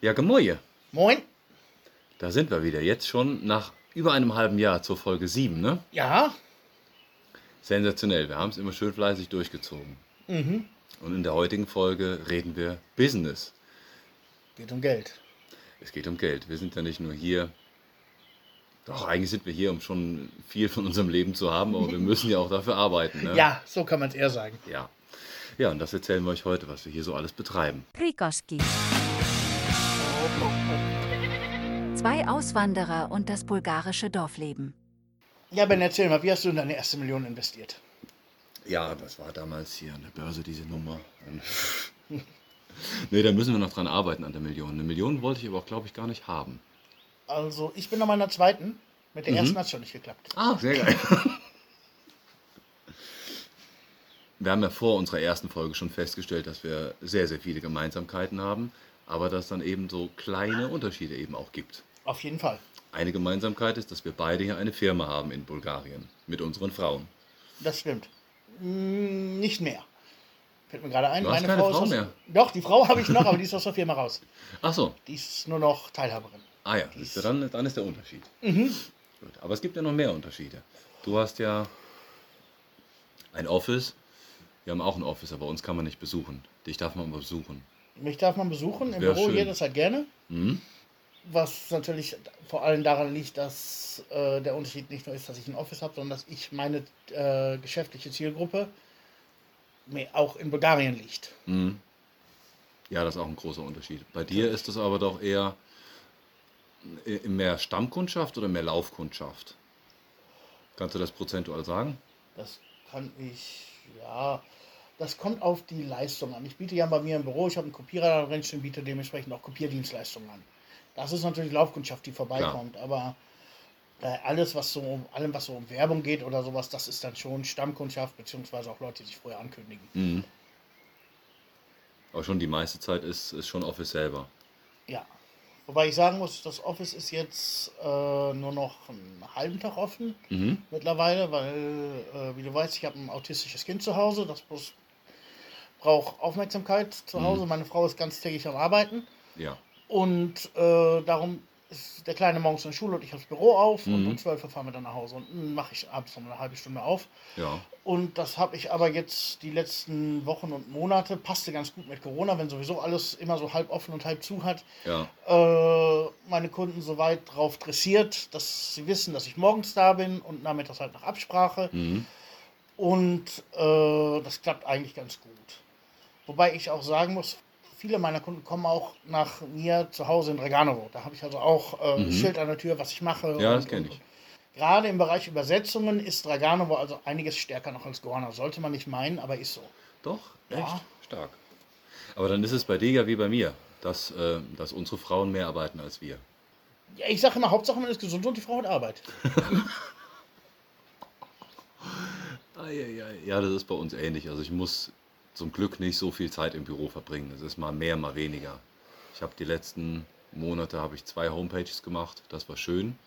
Ja, Gemäue. Moin. Da sind wir wieder. Jetzt schon nach über einem halben Jahr zur Folge 7, ne? Ja, Sensationell. Wir haben es immer schön fleißig durchgezogen. Und in der heutigen Folge reden wir Business. geht um Geld. Es geht um Geld. Wir sind ja nicht nur hier. Doch, eigentlich sind wir hier, um schon viel von unserem Leben zu haben, aber wir müssen ja auch dafür arbeiten. Ne? Ja, so kann man es eher sagen. Ja. Ja, und das erzählen wir euch heute, was wir hier so alles betreiben. Krikoski. Zwei Auswanderer und das bulgarische Dorfleben. Ja, Ben, erzähl mal, wie hast du in deine erste Million investiert? Ja, das war damals hier an der Börse diese Nummer. nee, da müssen wir noch dran arbeiten an der Million. Eine Million wollte ich aber auch, glaube ich, gar nicht haben. Also, ich bin an meiner zweiten. Mit der ersten hat es schon nicht geklappt. Ah, sehr geil. Wir haben ja vor unserer ersten Folge schon festgestellt, dass wir sehr, sehr viele Gemeinsamkeiten haben, aber dass es dann eben so kleine Unterschiede eben auch gibt. Auf jeden Fall. Eine Gemeinsamkeit ist, dass wir beide hier eine Firma haben in Bulgarien mit unseren Frauen. Das stimmt. Hm, nicht mehr. Fällt mir gerade ein. Du hast meine keine Frau Frau ist aus, mehr? Doch, die Frau habe ich noch, aber die ist aus der Firma raus. Ach so, Die ist nur noch Teilhaberin. ah ja, du, dann, dann ist der Unterschied. Gut, aber es gibt ja noch mehr Unterschiede. Du hast ja ein Office. Wir haben auch ein Office, aber uns kann man nicht besuchen. Dich darf man aber besuchen. Mich darf man besuchen im Büro schön. jederzeit gerne. Mhm. Was natürlich vor allem daran liegt, dass äh, der Unterschied nicht nur ist, dass ich ein Office habe, sondern dass ich meine äh, geschäftliche Zielgruppe mir auch in Bulgarien liegt. Mhm. Ja, das ist auch ein großer Unterschied. Bei dir ist es aber doch eher äh, mehr Stammkundschaft oder mehr Laufkundschaft? Kannst du das prozentual sagen? Das kann ich, ja, das kommt auf die Leistung an. Ich biete ja bei mir im Büro, ich habe einen Kopierer da drin stehen, biete dementsprechend auch Kopierdienstleistungen an. Das ist natürlich Laufkundschaft, die vorbeikommt, aber äh, alles, was so, um- allem, was so um Werbung geht oder sowas, das ist dann schon Stammkundschaft, beziehungsweise auch Leute, die sich vorher ankündigen. Mhm. Aber schon die meiste Zeit ist, ist schon Office selber. Ja. Wobei ich sagen muss, das Office ist jetzt äh, nur noch einen halben Tag offen Mhm. mittlerweile, weil, äh, wie du weißt, ich habe ein autistisches Kind zu Hause, das bloß braucht Aufmerksamkeit zu Hause. Meine Frau ist ganztägig am Arbeiten Ja. und äh, darum ist der Kleine morgens in der Schule und ich aufs Büro auf und um 12 Uhr fahren wir dann nach Hause und mache ich abends noch eine halbe Stunde auf. Ja. Und das habe ich aber jetzt die letzten Wochen und Monate, passte ganz gut mit Corona, wenn sowieso alles immer so halb offen und halb zu hat, Ja. äh, meine Kunden so weit drauf dressiert, dass sie wissen, dass ich morgens da bin und nachmittags halt nach Absprache. Mhm. Und äh, das klappt eigentlich ganz gut. Wobei ich auch sagen muss, viele meiner Kunden kommen auch nach mir zu Hause in Reganovo. Da habe ich also auch äh, ein Schild an der Tür, was ich mache. Mhm. Ja, und- das kenn und- ich. Gerade im Bereich Übersetzungen ist Draganovo also einiges stärker noch als Gorna. Sollte man nicht meinen, aber ist so. Doch, echt Ja. stark. Aber dann ist es bei dir ja wie bei mir, dass, äh, dass unsere Frauen mehr arbeiten als wir. Ja, ich sage immer, Hauptsache man ist gesund und die Frau hat Arbeit. Ja, das ist bei uns ähnlich. Also ich muss zum Glück nicht so viel Zeit im Büro verbringen. Es ist mal mehr, mal weniger. Ich habe die letzten Monate habe ich zwei Homepages gemacht. Das war schön,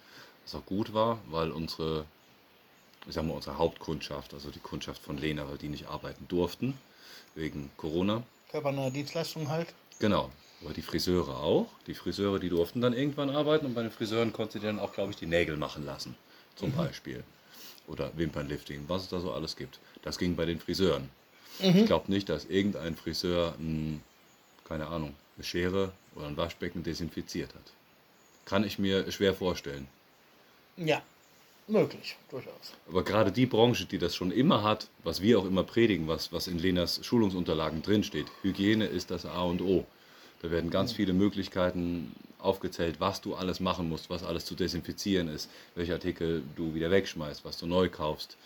was auch gut war, weil unsere, ich sag mal, unsere Hauptkundschaft, also die Kundschaft von Lena, weil die nicht arbeiten durften wegen Corona. Körpernah Dienstleistung halt. Genau. Aber die Friseure auch. Die Friseure, die durften dann irgendwann arbeiten und bei den Friseuren konntest du dir dann auch, glaube ich, die Nägel machen lassen. Zum Beispiel. Oder Wimpernlifting, was es da so alles gibt. Das ging bei den Friseuren. Ich glaube nicht, dass irgendein Friseur, ein, keine Ahnung, eine Schere oder ein Waschbecken desinfiziert hat. Kann ich mir schwer vorstellen. Ja, möglich, durchaus. Aber gerade die Branche, die das schon immer hat, was wir auch immer predigen, was, was in Lenas Schulungsunterlagen drinsteht, Hygiene ist das A und O. Da werden ganz viele Möglichkeiten aufgezählt, was du alles machen musst, was alles zu desinfizieren ist, welche Artikel du wieder wegschmeißt, was du neu kaufst.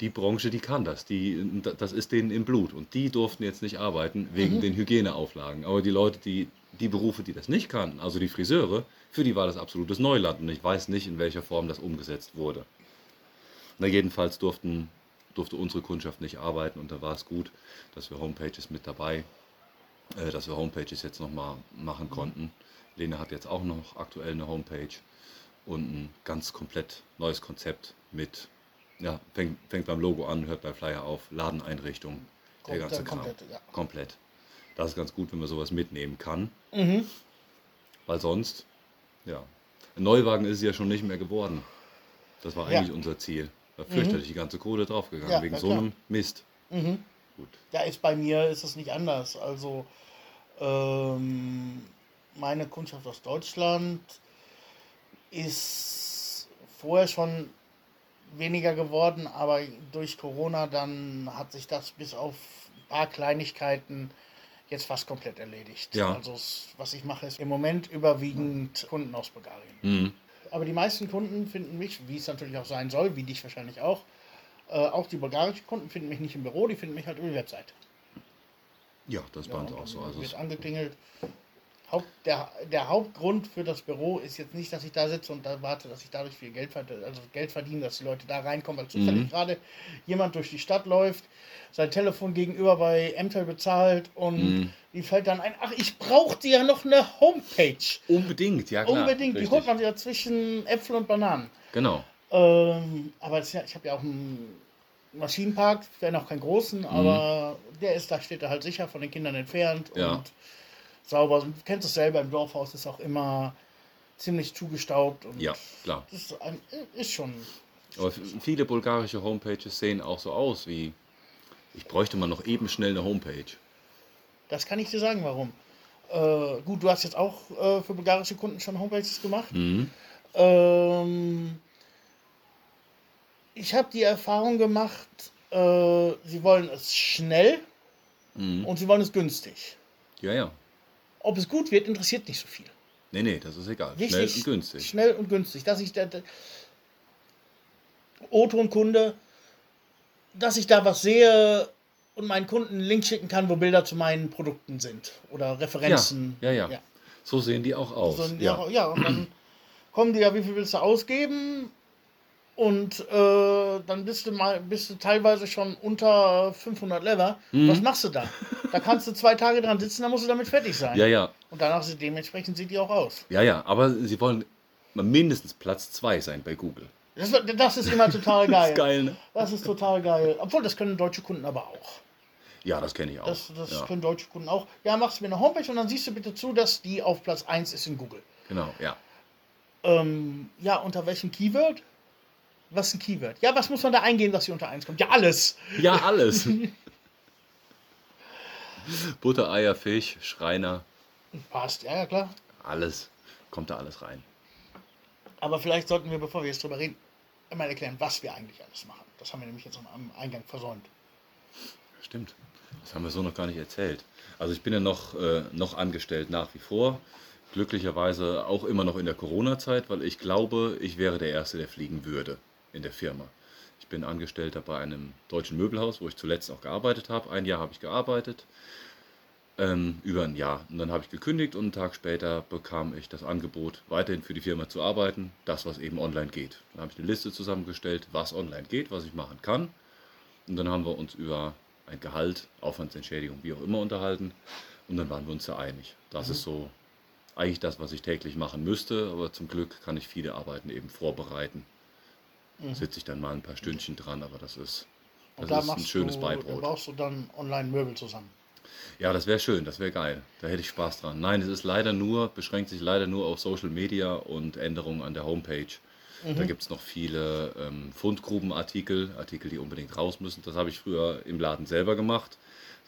Die Branche, die kann das, die, das ist denen im Blut. Und die durften jetzt nicht arbeiten wegen den Hygieneauflagen. Aber die Leute, die, die Berufe, die das nicht kannten, also die Friseure, für die war das absolutes Neuland. Und ich weiß nicht, in welcher Form das umgesetzt wurde. Na, jedenfalls durften, durfte unsere Kundschaft nicht arbeiten und da war es gut, dass wir Homepages mit dabei, äh, dass wir Homepages jetzt nochmal machen konnten. Lena hat jetzt auch noch aktuell eine Homepage und ein ganz komplett neues Konzept mit, ja, fängt, fängt beim Logo an, hört bei Flyer auf, Ladeneinrichtung, der ganze Kram. komplett, ja. Komplett. Das ist ganz gut, wenn man sowas mitnehmen kann. Mhm. Weil sonst, ja. Ein Neuwagen ist es ja schon nicht mehr geworden. Das war Ja. eigentlich unser Ziel. War fürchterlich die ganze Kohle draufgegangen, Ja, wegen so einem Mist. Mhm. Gut. Ja, ist bei mir ist es nicht anders. Also ähm, meine Kundschaft aus Deutschland ist vorher schon weniger geworden, aber durch Corona dann hat sich das bis auf ein paar Kleinigkeiten jetzt fast komplett erledigt. Ja. Also was ich mache, ist im Moment überwiegend Kunden aus Bulgarien. Mhm. Aber die meisten Kunden finden mich, wie es natürlich auch sein soll, wie dich wahrscheinlich auch, äh, auch die bulgarischen Kunden finden mich nicht im Büro, die finden mich halt über die Webseite. Ja, das ist bei uns auch so. Also wird angeklingelt. Haupt, der, der Hauptgrund für das Büro ist jetzt nicht, dass ich da sitze und da warte, dass ich dadurch viel Geld, verd- also Geld verdiene, dass die Leute da reinkommen, weil zufällig Mhm. gerade jemand durch die Stadt läuft, sein Telefon gegenüber bei Ämter bezahlt und Mhm. die fällt dann ein, ach, ich brauchte ja noch eine Homepage. unbedingt, ja klar. Unbedingt, die richtig. holt man ja zwischen Äpfel und Bananen. Genau. Ähm, aber das ich habe ja auch einen Maschinenpark, wenn auch keinen großen, aber der ist, da steht er halt sicher von den Kindern entfernt Ja. und sauber. Du kennst es selber, im Dorfhaus ist auch immer ziemlich zugestaubt und Ja, klar. das ist, ein, ist schon. Aber viele bulgarische Homepages sehen auch so aus wie, ich bräuchte mal noch eben schnell eine Homepage. Das kann ich dir sagen, warum. Äh, gut, du hast jetzt auch äh, für bulgarische Kunden schon Homepages gemacht. Mhm. Ähm, ich habe die Erfahrung gemacht, äh, sie wollen es schnell Mhm. und sie wollen es günstig. Ja, ja. Ob es gut wird, interessiert nicht so viel. Nee, nee, das ist egal. Richtig Schnell und günstig. Schnell und günstig. Dass ich der, der O-Ton-Kunde, dass ich da was sehe und meinen Kunden einen Link schicken kann, wo Bilder zu meinen Produkten sind oder Referenzen. Ja, ja, ja. So sehen die auch aus. So, ja. ja. ja, und dann kommen die ja, wie viel willst du ausgeben? Und äh, dann bist du mal, bist du teilweise schon unter 500 Lever. Mhm. Was machst du da? Da kannst du zwei Tage dran sitzen, dann musst du damit fertig sein. ja, ja. Und danach sieht dementsprechend sieht die auch aus. Ja, ja, aber sie wollen mindestens Platz 2 sein bei Google. Das, das ist immer total Das geil. ist geil, ne? Das ist total geil. Obwohl, das können deutsche Kunden aber auch. Ja, das kenne ich auch. Das, das ja, können deutsche Kunden auch. Ja, machst mir eine Homepage und dann siehst du bitte zu, dass die auf Platz 1 ist in Google. genau, ja. Ähm, ja, unter welchem Keyword? Was ist ein Keyword? Ja, was muss man da eingehen, dass sie unter 1 kommt? Ja, alles. Ja, alles. Butter, Eier, Fisch, Schreiner, Passt, ja, ja, klar. alles. Kommt da alles rein. Aber vielleicht sollten wir, bevor wir jetzt drüber reden, einmal erklären, was wir eigentlich alles machen. Das haben wir nämlich jetzt am Eingang versäumt. Stimmt. Das haben wir so noch gar nicht erzählt. Also ich bin ja noch, äh, noch angestellt nach wie vor. Glücklicherweise auch immer noch in der Corona-Zeit, weil ich glaube, ich wäre der Erste, der fliegen würde in der Firma. Ich bin Angestellter bei einem deutschen Möbelhaus, wo ich zuletzt auch gearbeitet habe. Ein Jahr habe ich gearbeitet, ähm, über ein Jahr. Und dann habe ich gekündigt und einen Tag später bekam ich das Angebot, weiterhin für die Firma zu arbeiten, das, was eben online geht. Dann habe ich eine Liste zusammengestellt, was online geht, was ich machen kann. Und dann haben wir uns über ein Gehalt, Aufwandsentschädigung, wie auch immer unterhalten. Und dann waren wir uns da einig. Das ist so eigentlich das, was ich täglich machen müsste. Aber zum Glück kann ich viele Arbeiten eben vorbereiten. Sitze ich dann mal ein paar Stündchen dran, aber das ist, das da ist ein schönes du, da Beibrot. baust du dann online Möbel zusammen. Ja, das wäre schön, das wäre geil. Da hätte ich Spaß dran. Nein, es ist leider nur, beschränkt sich leider nur auf Social Media und Änderungen an der Homepage. Da gibt es noch viele ähm, Fundgrubenartikel, Artikel, die unbedingt raus müssen. Das habe ich früher im Laden selber gemacht,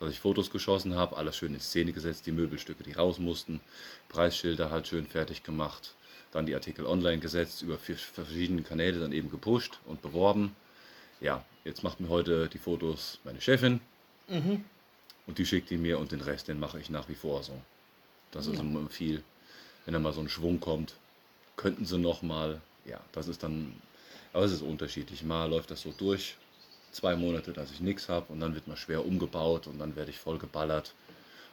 dass ich Fotos geschossen habe, alles schön in Szene gesetzt, die Möbelstücke, die raus mussten, Preisschilder halt schön fertig gemacht, dann die Artikel online gesetzt, über verschiedene Kanäle dann eben gepusht und beworben. Ja, jetzt macht mir heute die Fotos meine Chefin, und die schickt die mir und den Rest, den mache ich nach wie vor so. Das ist immer viel. Wenn da mal so ein Schwung kommt, könnten sie noch mal, ja, das ist dann, aber es ist unterschiedlich. Mal läuft das so durch, zwei Monate, dass ich nichts habe und dann wird mal schwer umgebaut und dann werde ich voll geballert.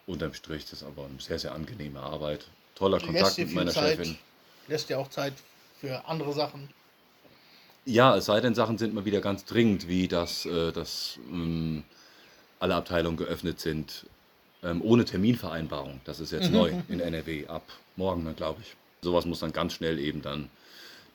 Unterm Strich das ist aber eine sehr, sehr angenehme Arbeit. Toller Kontakt mit meiner Zeit, Chefin. Lässt dir auch Zeit für andere Sachen. Ja, es sei denn, Sachen sind mal wieder ganz dringend, wie dass, äh, dass ähm, alle Abteilungen geöffnet sind, ähm, ohne Terminvereinbarung. Das ist jetzt neu in NRW, ab morgen dann, glaube ich. Sowas muss dann ganz schnell eben dann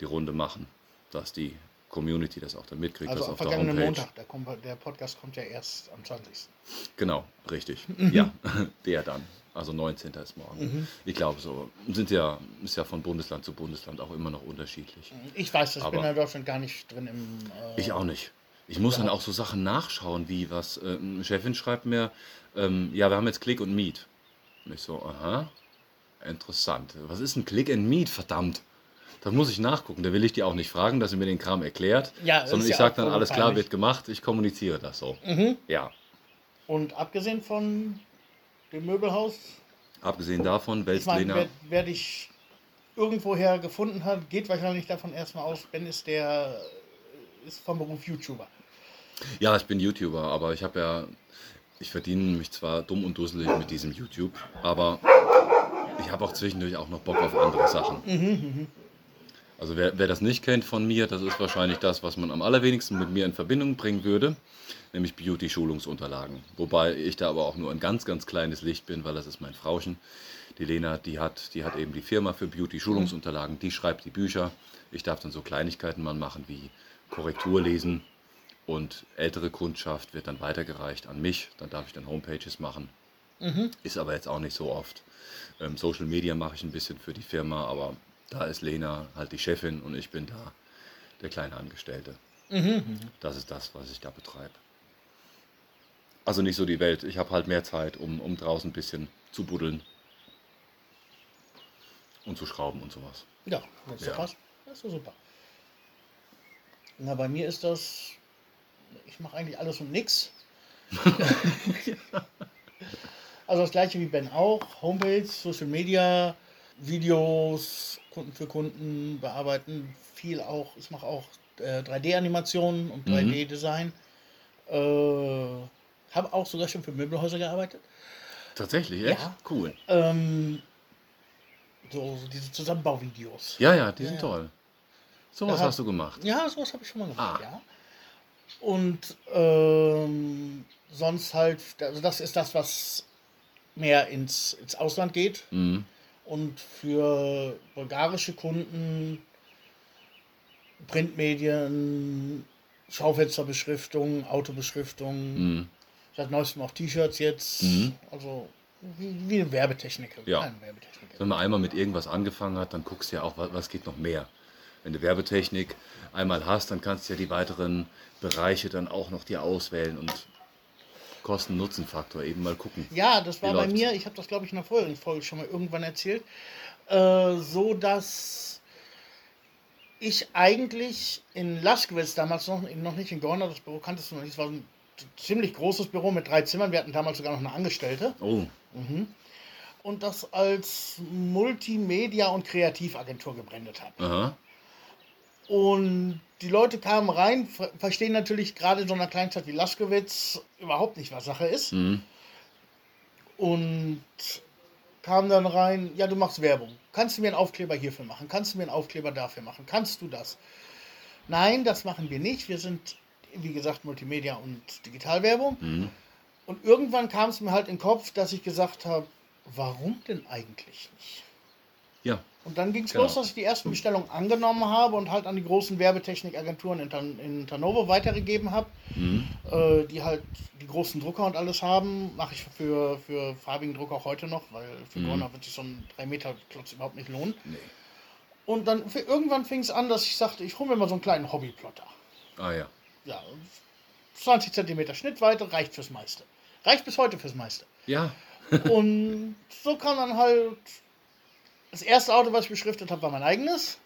die Runde machen, dass die Community das auch dann mitkriegt, Also das am vergangenen. Montag, der, kommt, der Podcast kommt ja erst am 20. Genau, richtig. Mhm. Ja, der dann. Also 19. ist morgen. Ich glaube so. Sind ja, ist ja von Bundesland zu Bundesland auch immer noch unterschiedlich. Ich weiß, das ich bin in Deutschland gar nicht drin im. Äh, Ich auch nicht. Ich muss dann auch so Sachen nachschauen, wie was. Äh, Chefin schreibt mir, ähm, ja, wir haben jetzt Click und Meet. Und ich so, aha, interessant. Was ist ein Click and Meet, verdammt? Da muss ich nachgucken. Da will ich die auch nicht fragen, dass sie mir den Kram erklärt. Ja, sondern ja ich sage dann, alles klar, wird gemacht, ich kommuniziere das so. Mhm. Ja. Und abgesehen von dem Möbelhaus, Abgesehen davon, ich meine, Weltlena. wer, wer dich irgendwoher gefunden hat, geht wahrscheinlich davon erstmal aus, Ben ist der ist vom Beruf YouTuber. Ja, ich bin YouTuber, aber ich habe ja, ich verdiene mich zwar dumm und dusselig mit diesem YouTube, aber ich habe auch zwischendurch auch noch Bock auf andere Sachen. Also wer, wer das nicht kennt von mir, das ist wahrscheinlich das, was man am allerwenigsten mit mir in Verbindung bringen würde, nämlich Beauty-Schulungsunterlagen. Wobei ich da aber auch nur ein ganz, ganz kleines Licht bin, weil das ist mein Frauchen. Die Lena, die hat, die hat eben die Firma für Beauty-Schulungsunterlagen, die schreibt die Bücher. Ich darf dann so Kleinigkeiten mal machen wie Korrektur lesen, und ältere Kundschaft wird dann weitergereicht an mich. Dann darf ich dann Homepages machen. Ist aber jetzt auch nicht so oft. Ähm, Social Media mache ich ein bisschen für die Firma, aber da ist Lena halt die Chefin und ich bin da der kleine Angestellte. Das ist das, was ich da betreibe. Also nicht so die Welt. Ich habe halt mehr Zeit, um, um draußen ein bisschen zu buddeln und zu schrauben und sowas. Ja, das ist Ja. Das ist super. Na, bei mir ist das, ich mache eigentlich alles und nix. also das gleiche wie Ben auch. Homepage, Social Media, Videos, Kunden für Kunden bearbeiten. Viel auch, ich mache auch äh, 3D-Animationen und 3D-Design. Äh, habe auch sogar schon für Möbelhäuser gearbeitet. Tatsächlich, echt? Ja. Cool. Ähm, so, diese Zusammenbauvideos. Ja, ja, die sind Ja. toll. Sowas hast du gemacht. Ja, sowas habe ich schon mal gemacht, Ah. ja. Und ähm, sonst halt, also das ist das, was mehr ins, ins Ausland geht. Mhm. Und für bulgarische Kunden Printmedien, Schaufensterbeschriftung, Autobeschriftung, Mhm. Seit neuestem auch T-Shirts jetzt. Mhm. Also wie, wie eine Werbetechniker. Ja. Eine Werbetechniker. Wenn man einmal mit irgendwas angefangen hat, dann guckst du ja auch, was, geht noch mehr. Wenn du Werbetechnik einmal hast, dann kannst du ja die weiteren Bereiche dann auch noch dir auswählen und Kosten-Nutzen-Faktor eben mal gucken. Ja, das war bei läuft's? mir, ich habe das glaube ich in der vorherigen Folge schon mal irgendwann erzählt, äh, so dass ich eigentlich in Laskowitz damals noch, noch nicht in Gorna, das Büro kanntest du noch nicht, es war ein ziemlich großes Büro mit drei Zimmern, wir hatten damals sogar noch eine Angestellte Oh, und das als Multimedia- und Kreativagentur gebrandet aha. Und die Leute kamen rein, ver verstehen natürlich gerade in so einer Kleinstadt wie Laskowitz überhaupt nicht, was Sache ist. Mhm. Und kam dann rein, ja, du machst Werbung. Kannst du mir einen Aufkleber hierfür machen? Kannst du mir einen Aufkleber dafür machen? Kannst du das? Nein, das machen wir nicht. Wir sind, wie gesagt, Multimedia und Digitalwerbung. Mhm. Und irgendwann kam es mir halt in den Kopf, dass ich gesagt habe, warum denn eigentlich nicht? Ja, Und dann ging es Genau. los, dass ich die ersten Bestellungen angenommen habe und halt an die großen Werbetechnikagenturen in, Tan in Hannover weitergegeben habe, mhm. äh, die halt die großen Drucker und alles haben. Mache ich für, für farbigen Drucker auch heute noch, weil für Mhm. Gorner wird sich so ein 3 Meter Klotz überhaupt nicht lohnen. nee. Und dann irgendwann fing es an, dass ich sagte, ich hole mir mal so einen kleinen Hobbyplotter. Ah ja. Ja, 20 cm Schnittweite reicht fürs meiste. Reicht bis heute fürs meiste. Ja, Und so kam dann halt. Das erste Auto, was ich beschriftet habe, war mein eigenes.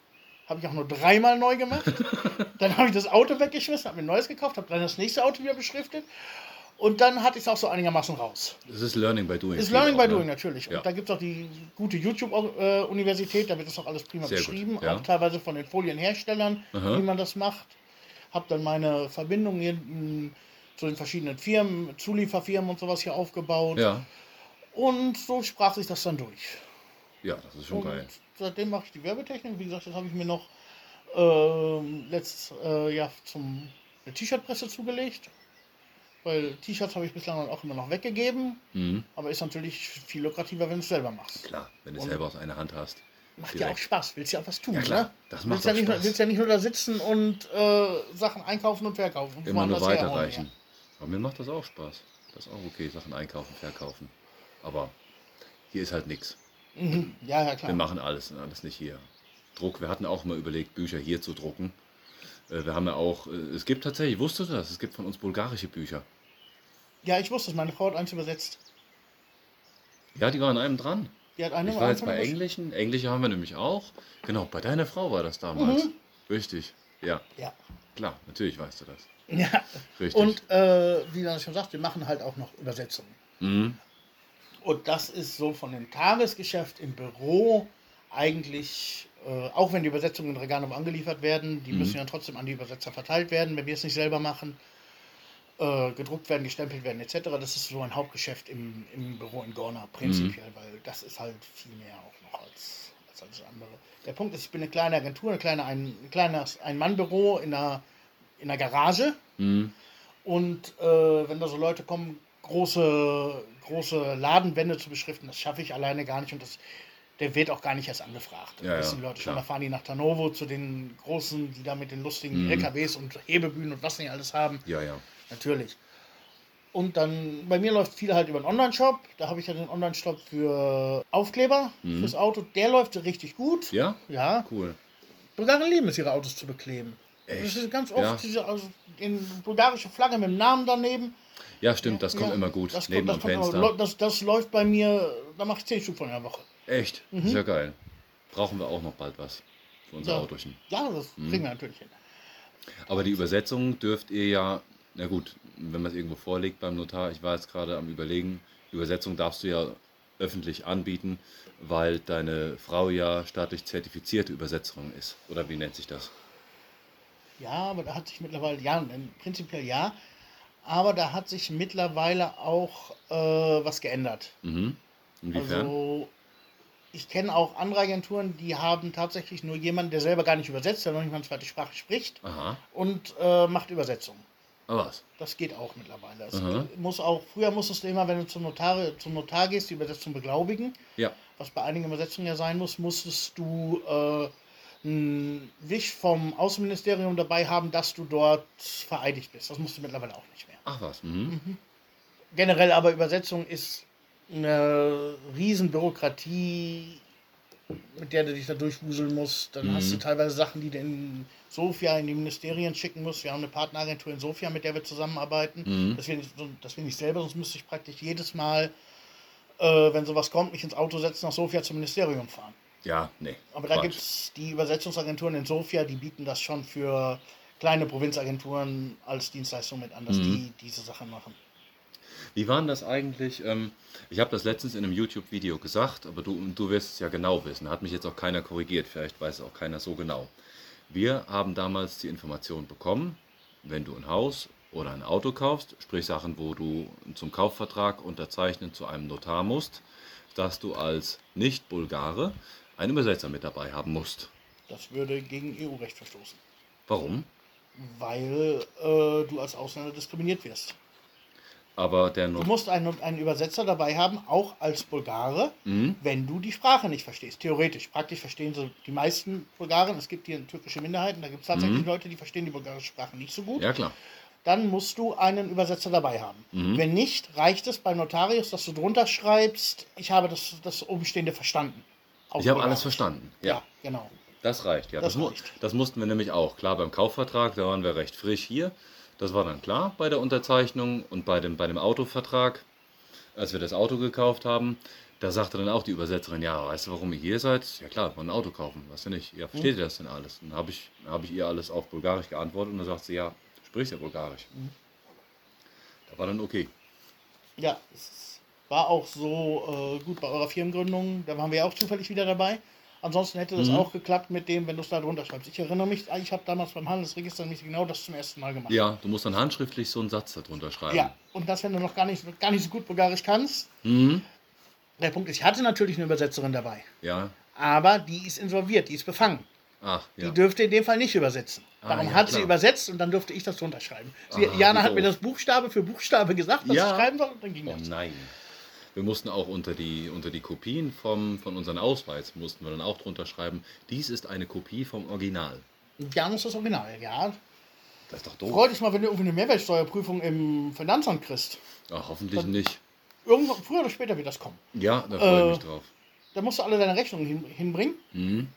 Habe ich auch nur dreimal neu gemacht. dann habe ich das Auto weggeschmissen, habe mir ein neues gekauft, habe dann das nächste Auto wieder beschriftet. Und dann hatte ich es auch so einigermaßen raus. das ist Learning by Doing. Ist Learning auch, by ne? Doing natürlich. Ja. Und da gibt es auch die gute YouTube-Universität, da wird das auch alles prima Sehr beschrieben. ja. Auch teilweise von den Folienherstellern, Aha. wie man das macht. Habe dann meine Verbindungen hier, mh, zu den verschiedenen Firmen, Zulieferfirmen und sowas hier aufgebaut. Ja, Und so sprach sich das dann durch. ja, das ist schon Und geil. seitdem mache ich die Werbetechnik. Wie gesagt, das habe ich mir noch ähm, letztes äh, Jahr zum T-Shirt-Presse zugelegt. Weil T-Shirts habe ich bislang auch immer noch weggegeben. Mhm. Aber ist natürlich viel lukrativer, wenn du es selber machst. Klar, wenn du es selber aus einer Hand hast. Macht ja auch Spaß, willst ja auch was tun, Ja, klar, ne? das macht willst, ja nicht, nur- Spaß. willst ja nicht nur da sitzen und äh, Sachen einkaufen und verkaufen. Immer nur weiterreichen. Aber mir macht das auch Spaß. Das ist auch okay, Sachen einkaufen, verkaufen. Aber hier ist halt nichts. Ja, mhm. ja, ja Wir klar. machen alles, alles nicht hier. Druck, wir hatten auch mal überlegt, Bücher hier zu drucken. Äh, Wir haben ja auch, äh, es gibt tatsächlich, wusstest du das? Es gibt von uns bulgarische Bücher. Ja, ich wusste es, meine Frau hat eins übersetzt. Ja, die waren einem dran. Die hat eine Ich war jetzt bei Englischen. Englische haben wir nämlich auch. Genau, bei deiner Frau war das damals. Mhm. Richtig. Ja, Ja. klar, natürlich weißt du das. ja. Richtig. Und äh, wie du schon sagst, wir machen halt auch noch Übersetzungen. Mhm. Und das ist so von dem Tagesgeschäft im Büro eigentlich, äh, auch wenn die Übersetzungen in Reganum angeliefert werden, die Mhm. müssen ja trotzdem an die Übersetzer verteilt werden, wenn wir es nicht selber machen, äh, gedruckt werden, gestempelt werden etc. Das ist so ein Hauptgeschäft im, im Büro in Gorna prinzipiell, Mhm. weil das ist halt viel mehr auch noch als, als alles andere. Der Punkt ist, ich bin eine kleine Agentur, eine kleine, ein, ein kleines Ein-Mann-Büro in einer, in einer Garage. Mhm. Und äh, wenn da so Leute kommen, große, große Ladenwände zu beschriften, das schaffe ich alleine gar nicht und das, der wird auch gar nicht erst angefragt. Ja, das sind Leute schon, klar. da fahren die nach Tanovo zu den großen, die da mit den lustigen Mhm. LKWs und Hebebühnen und was nicht alles haben. Ja, ja. Natürlich. Und dann, bei mir läuft viel halt über den Online-Shop. Da habe ich ja den Online-Shop für Aufkleber Mhm. fürs Auto. Der läuft richtig gut. Ja? Ja, Cool. Bulgaren lieben es, ihre Autos zu bekleben. Echt? Das ist ganz oft Ja. diese also in bulgarische Flagge mit dem Namen daneben. Ja, stimmt, das kommt Ja, immer gut. Das, Neben kommt, dem das, kommt Fenster. das, das läuft bei mir, da mache ich 10 Stück von der Woche. Echt? Mhm. Ja geil. Brauchen wir auch noch bald was für unser Ja. Autochen. Ja, das Mhm. kriegen wir natürlich hin. Aber die Übersetzung dürft ihr ja, na gut, wenn man es irgendwo vorlegt beim Notar, ich war jetzt gerade am Überlegen, Übersetzung darfst du ja öffentlich anbieten, weil deine Frau ja staatlich zertifizierte Übersetzerin ist. Oder wie nennt sich das? Ja, aber da hat sich mittlerweile, ja, prinzipiell ja, aber da hat sich mittlerweile auch äh, was geändert. Mhm. Inwiefern? Also, ich kenne auch andere Agenturen, die haben tatsächlich nur jemanden, der selber gar nicht übersetzt, der noch nicht mal eine zweite Sprache spricht Aha. und äh, macht Übersetzung. Aber was? Das geht auch mittlerweile. Aha. muss auch, früher musstest du immer, wenn du zum Notar, zum Notar gehst, die Übersetzung beglaubigen. Ja. was bei einigen Übersetzungen ja sein muss, musstest du äh, Wisch vom Außenministerium dabei haben, dass du dort vereidigt bist. Das musst du mittlerweile auch nicht mehr. Ach was. Mhm. Generell aber Übersetzung ist eine riesen Bürokratie, mit der du dich da durchwuseln musst. Dann hast du Mhm. teilweise Sachen, die du in Sofia in die Ministerien schicken musst. Wir haben eine Partneragentur in Sofia, mit der wir zusammenarbeiten. Mhm. Das will ich, das will ich selber, sonst müsste ich praktisch jedes Mal, äh, wenn sowas kommt, mich ins Auto setzen, nach Sofia zum Ministerium fahren. Ja, nee. Aber da gibt es die Übersetzungsagenturen in Sofia, die bieten das schon für kleine Provinzagenturen als Dienstleistung mit an, dass Mhm. die diese Sachen machen. Wie war denn das eigentlich? Ähm, ich habe das letztens in einem YouTube-Video gesagt, aber du, du wirst es ja genau wissen. Hat mich jetzt auch keiner korrigiert, vielleicht weiß es auch keiner so genau. Wir haben damals die Information bekommen, wenn du ein Haus oder ein Auto kaufst, sprich Sachen, wo du zum Kaufvertrag unterzeichnen zu einem Notar musst, dass du als Nicht-Bulgare einen Übersetzer mit dabei haben musst. Das würde gegen EU-Recht verstoßen, Warum? weil äh, du als Ausländer diskriminiert wirst. Aber der Du Not musst einen, einen Übersetzer dabei haben, auch als Bulgare, Mhm. wenn du die Sprache nicht verstehst. Theoretisch. Praktisch verstehen sie die meisten Bulgaren. Es gibt hier türkische Minderheiten, da gibt es tatsächlich Mhm. Leute, die verstehen die bulgarische Sprache nicht so gut. Ja, klar. Dann musst du einen Übersetzer dabei haben. Mhm. Wenn nicht, reicht es beim Notarius, dass du drunter schreibst, ich habe das, das Umstehende verstanden. Ich habe alles verstanden. Ja, Ja. genau. Das reicht, ja. Das Das, mu reicht. das mussten wir nämlich auch. Klar, beim Kaufvertrag, da waren wir recht frisch hier. Das war dann klar bei der Unterzeichnung und bei dem, bei dem Autovertrag, als wir das Auto gekauft haben. Da sagte dann auch die Übersetzerin, ja, weißt du, warum ihr hier seid? Ja klar, wir wollen ein Auto kaufen. Was denn nicht? Ja, versteht ihr das denn alles? Und dann habe ich, hab ich ihr alles auf Bulgarisch geantwortet und dann sagt sie, ja, du sprichst ja Bulgarisch. Da war dann okay. Ja, es war auch so äh, gut bei eurer Firmengründung. Da waren wir ja auch zufällig wieder dabei. Ansonsten hätte das Mhm. auch geklappt mit dem, wenn du es da drunter schreibst. Ich erinnere mich, ich habe damals beim Handelsregister nämlich genau das zum ersten Mal gemacht. Ja, du musst dann handschriftlich so einen Satz darunter schreiben. Ja, und das, wenn du noch gar nicht, gar nicht so gut Bulgarisch kannst. Mhm. Der Punkt ist, ich hatte natürlich eine Übersetzerin dabei. Ja. Aber die ist insolviert, die ist befangen. Ach, ja. Die dürfte in dem Fall nicht übersetzen. Ah, Darum ja, hat sie klar. übersetzt und dann durfte ich das drunter schreiben. Sie, Jana hat mir das Buchstabe für Buchstabe gesagt, was Ja. ich schreiben soll, und dann ging Oh das. nein. Wir mussten auch unter die, unter die Kopien vom, von unseren Ausweis, mussten wir dann auch drunter schreiben, dies ist eine Kopie vom Original. Ja, muss das Original, ja. Das ist doch doof. Freu dich mal, wenn du irgendwie eine Mehrwertsteuerprüfung im Finanzamt kriegst. Ach, hoffentlich nicht. Irgendwann, früher oder später wird das kommen. Ja, da freue ich Äh, mich drauf. Da musst du alle deine Rechnungen hin, hinbringen. Mhm.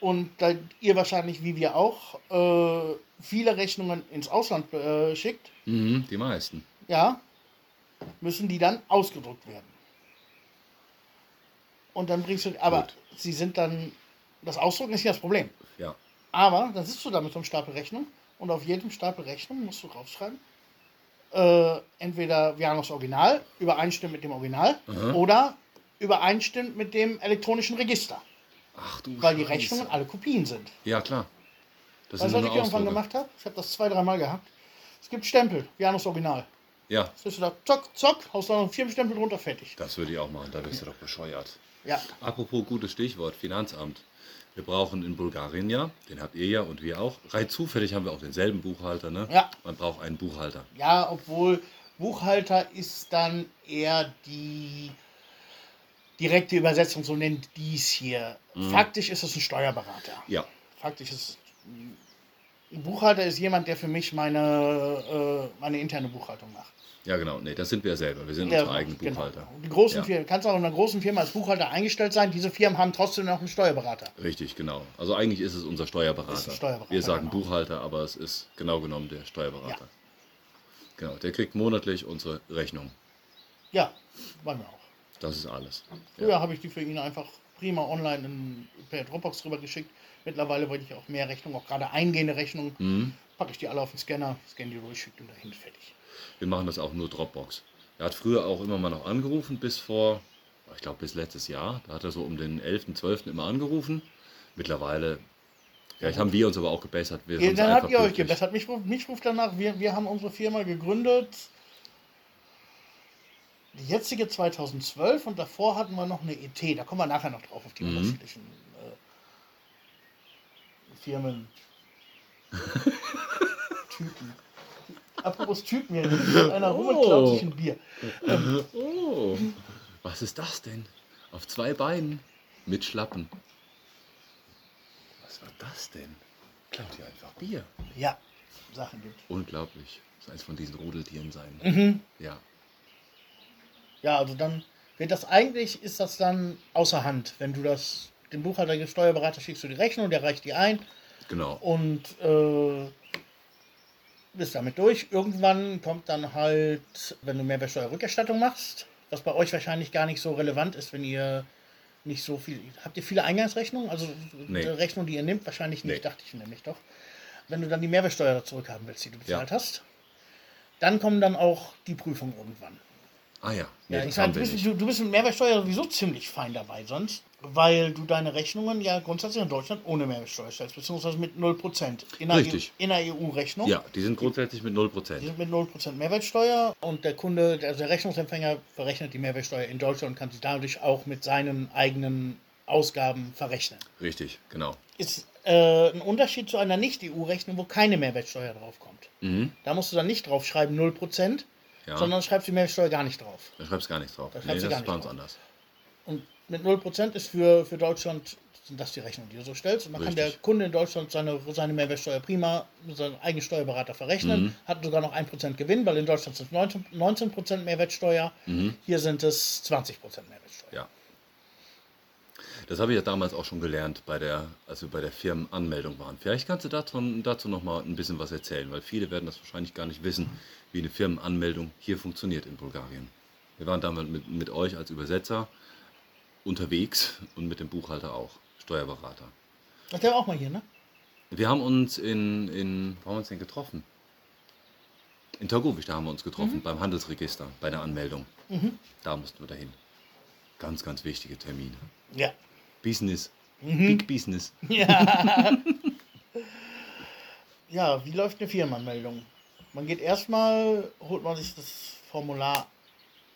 Und da ihr wahrscheinlich, wie wir auch, äh, viele Rechnungen ins Ausland äh, schickt, Mhm, die meisten. ja, müssen die dann ausgedruckt werden. Und dann bringst du, aber Gut. sie sind dann, das Ausdrucken ist nicht das Problem. Ja. Aber dann sitzt du da mit so einem Stapel Rechnung und auf jedem Stapel Rechnung musst du draufschreiben, äh, entweder wir haben das Original, übereinstimmt mit dem Original Aha. oder übereinstimmt mit dem elektronischen Register, Ach du weil die Scheiße. Rechnungen alle Kopien sind. Ja, klar. Das Weißt du, was ich irgendwann gemacht habe? Ich habe das zwei, dreimal gehabt. Es gibt Stempel, Janus Original. Ja, Jetzt bist du da, zock, zock, haust da noch vier Stempel drunter, fertig. das würde ich auch machen. Da bist du doch bescheuert. Ja, Apropos gutes Stichwort, Finanzamt. Wir brauchen in Bulgarien ja, den habt ihr ja und wir auch. Rein zufällig haben wir auch denselben Buchhalter, ne? Ja. Man braucht einen Buchhalter. ja, obwohl Buchhalter ist dann eher die direkte Übersetzung, so nennt dies hier. Faktisch ist es ein Steuerberater. Ja, Faktisch ist ein Buchhalter ist jemand, der für mich meine, äh, meine interne Buchhaltung macht. Ja genau. Nee, das sind wir selber. Wir sind Ja, unsere eigenen genau. Buchhalter. Die großen Ja. Firmen, kannst auch in einer großen Firma als Buchhalter eingestellt sein. Diese Firmen haben trotzdem noch einen Steuerberater. Richtig, genau. Also eigentlich ist es unser Steuerberater. Steuerberater, wir sagen genau. Buchhalter, aber es ist genau genommen der Steuerberater. Ja. Genau, der kriegt monatlich unsere Rechnung. Ja, bei mir auch. Das ist alles. Früher habe ich die für ihn einfach prima online in, per Dropbox rüber geschickt. Mittlerweile wollte ich auch mehr Rechnungen, auch gerade eingehende Rechnungen. Mhm. Packe ich die alle auf den Scanner, scanne die durch, schicke die dahin, fertig. Wir machen das auch nur Dropbox. Er hat früher auch immer mal noch angerufen, bis vor, ich glaube bis letztes Jahr. Da hat er so um den 11., 12. immer angerufen. Mittlerweile, vielleicht haben wir uns aber auch gebessert. Wir Ja, dann habt ihr euch gebessert. Mich, ruft- mich ruft danach, wir, wir haben unsere Firma gegründet. Die jetzige 2012 und davor hatten wir noch eine ET. Da kommen wir nachher noch drauf, auf die Mhm. unterschiedlichen äh, Firmen. Typen. Apropos Typen hier, ist einer rum und klaut sich ein Bier. Oh, was ist das denn? Auf zwei Beinen mit Schlappen. Was war das denn? Klaut ihr einfach Bier. Ja, Sachen gibt. Unglaublich. Soll eins von diesen Rudeltieren sein. Mhm. Ja. Ja, also dann wird das eigentlich, ist das dann außer Hand. Wenn du das dem Buchhalter, dem Steuerberater schickst du die Rechnung, der reicht die ein Genau. und äh, bist damit durch. Irgendwann kommt dann halt, wenn du Mehrwertsteuerrückerstattung machst, was bei euch wahrscheinlich gar nicht so relevant ist, wenn ihr nicht so viel. Habt ihr viele Eingangsrechnungen? Also Nee. die Rechnung, die ihr nehmt, wahrscheinlich nicht, Nee. dachte ich nämlich doch. Wenn du dann die Mehrwertsteuer zurückhaben willst, die du Ja. bezahlt hast, dann kommen dann auch die Prüfungen irgendwann. Ah ja. Nee, Ja, ich sag, du, bist, du, du bist mit Mehrwertsteuer sowieso ziemlich fein dabei sonst, weil du deine Rechnungen ja grundsätzlich in Deutschland ohne Mehrwertsteuer stellst, beziehungsweise mit 0% in der, Richtig. in EU-Rechnung. Ja, die sind grundsätzlich mit 0%. Die sind mit 0% Mehrwertsteuer und der Kunde, also der Rechnungsempfänger verrechnet die Mehrwertsteuer in Deutschland und kann sie dadurch auch mit seinen eigenen Ausgaben verrechnen. Richtig, genau. Ist äh, ein Unterschied zu einer Nicht-EU-Rechnung, wo keine Mehrwertsteuer draufkommt. Mhm. Da musst du dann nicht draufschreiben 0%, Ja. sondern schreibst die Mehrwertsteuer gar nicht drauf. da schreibst gar nichts drauf. Da Nee, schreibst das gar ist bei nicht uns drauf. anders. Und mit 0% ist für, für Deutschland, sind das die Rechnungen, die du so stellst. Und dann kann der Richtig. Kunde in Deutschland seine, seine Mehrwertsteuer prima mit seinem eigenen Steuerberater verrechnen. Mhm. Hat sogar noch 1% Gewinn, weil in Deutschland sind es 19%, 19 Mehrwertsteuer. Mhm. Hier sind es 20% Mehrwertsteuer. Ja. Das habe ich ja damals auch schon gelernt, bei der, als wir bei der Firmenanmeldung waren. Vielleicht kannst du dazu, dazu noch mal ein bisschen was erzählen, weil viele werden das wahrscheinlich gar nicht wissen, wie eine Firmenanmeldung hier funktioniert in Bulgarien. Wir waren damals mit, mit euch als Übersetzer unterwegs und mit dem Buchhalter auch, Steuerberater. Das der war auch mal hier, ne? Wir haben uns in, in wo haben wir uns denn getroffen? In Targovic, da haben wir uns getroffen, beim Handelsregister, bei der Anmeldung. Mhm. Da mussten wir dahin. Ganz, ganz wichtige Termine. Ja. Business. Mhm. Big Business. Ja. ja, wie läuft eine Firmenanmeldung? Man geht erstmal, holt man sich das Formular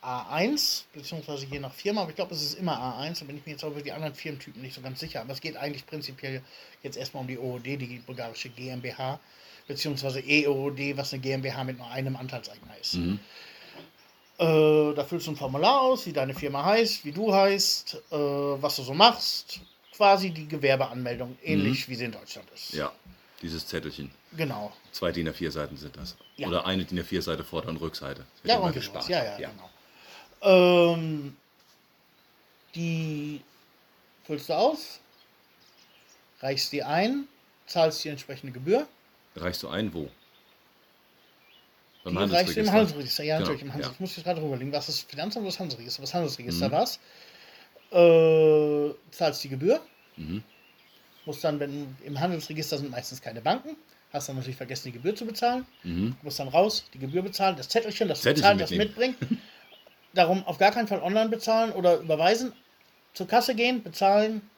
A1, beziehungsweise je nach Firma, aber ich glaube, es ist immer A1, da bin ich mir jetzt auch über die anderen Firmentypen nicht so ganz sicher, aber es geht eigentlich prinzipiell jetzt erstmal um die OOD, die bulgarische GmbH, beziehungsweise EOD, was eine GmbH mit nur einem Anteilseigner ist. Mhm. Äh, da füllst du ein Formular aus, wie deine Firma heißt, wie du heißt, äh, was du so machst. Quasi die Gewerbeanmeldung, ähnlich wie sie in Deutschland ist. Ja, dieses Zettelchen. Genau. Zwei DIN A4 Seiten sind das. Ja. Oder eine DIN A4 Seite Vorder- und Rückseite. Ja, und gespart. Ja, ja, genau. Ähm, die füllst du aus, reichst die ein, zahlst die entsprechende Gebühr. Reichst du ein, wo? Die reichst du im Handelsregister. Ja, Genau, natürlich im Handelsregister. ja. Ich muss jetzt gerade überlegen, was ist Finanzamt oder das Handelsregister? Was Handelsregister Mhm. war's? Äh, zahlst die Gebühr. Mhm. Musst dann, wenn im Handelsregister sind meistens keine Banken, hast dann natürlich vergessen, die Gebühr zu bezahlen. Mhm. musst dann raus, die Gebühr bezahlen, das Zettelchen, das Zettelchen bezahlen, das mitbringen. Darum auf gar keinen Fall online bezahlen oder überweisen. Zur Kasse gehen, bezahlen,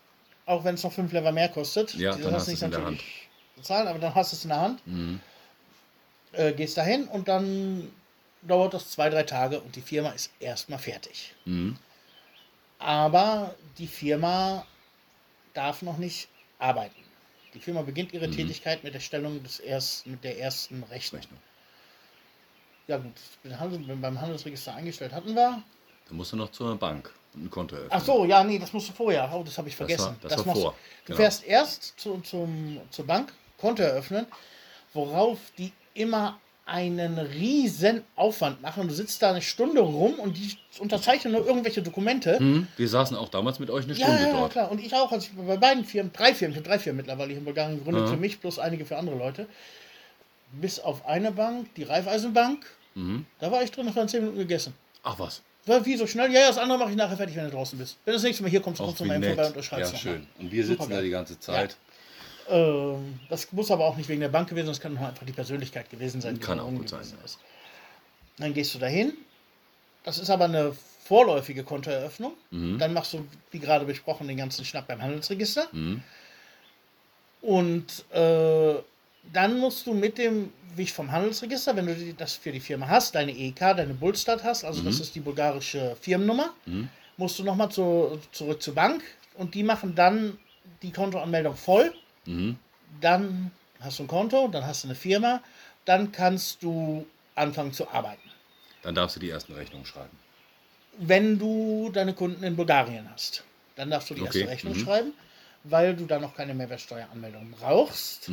auch wenn es noch 5 Lever mehr kostet. Ja, Die dann hast du du's in der natürlich Bezahlen, aber dann hast du es in der Hand. Mhm. Äh, gehst dahin und dann dauert das zwei, drei Tage und die Firma ist erstmal fertig. Mhm. Aber die Firma darf noch nicht arbeiten. Die Firma beginnt ihre Mhm. Tätigkeit mit der Stellung des ersten, mit der ersten Rechnung. Rechnung. Ja gut, Handel, beim Handelsregister eingestellt hatten wir. Dann musst du noch zur Bank und ein Konto eröffnen. Ach so, ja, nee, das musst du vorher. Oh, das habe ich Das vergessen. war- das war machst vor, Du genau. fährst erst zu, zum, zur Bank, Konto eröffnen, worauf die immer einen riesen Aufwand machen. Du sitzt da eine Stunde rum und die unterzeichnen nur irgendwelche Dokumente. Mhm. Wir saßen auch damals mit euch eine Ja, Stunde ja, ja, dort. klar. Und ich auch. Also ich bei beiden Firmen, drei Firmen, ich habe drei Firmen mittlerweile hier in Bulgarien gegründet, Ja. für mich plus einige für andere Leute. Bis auf eine Bank, die Raiffeisenbank, Mhm. da war ich drin, noch in zehn Minuten gegessen. Ach was. War wie so schnell? Ja, ja, das andere mache ich nachher fertig, wenn du draußen bist. Wenn du das nächste Mal hier kommst, kommst du mal eben vorbei und unterschreibst Ja, noch mal. schön. Und wir sitzen Supergeil. da die ganze Zeit. Ähm, das muss aber auch nicht wegen der Bank gewesen sein, das kann auch einfach die Persönlichkeit gewesen sein, Kann auch gut sein, ja. ist. Dann gehst du dahin. Das ist aber eine vorläufige Kontoeröffnung. Mhm. Dann machst du, wie gerade besprochen, den ganzen Schnack beim Handelsregister. Mhm. Und äh, dann musst du mit dem Wicht vom Handelsregister, wenn du das für die Firma hast, deine EK, deine Bullstat hast, also das ist die bulgarische Firmennummer, Mhm. musst du nochmal zu, zurück zur Bank und die machen dann die Kontoanmeldung voll. Mhm. Dann hast du ein Konto, dann hast du eine Firma, dann kannst du anfangen zu arbeiten. Dann darfst du die ersten Rechnungen schreiben. Wenn du deine Kunden in Bulgarien hast, dann darfst du die Okay, erste Rechnung mhm. schreiben, weil du dann noch keine Mehrwertsteueranmeldung brauchst.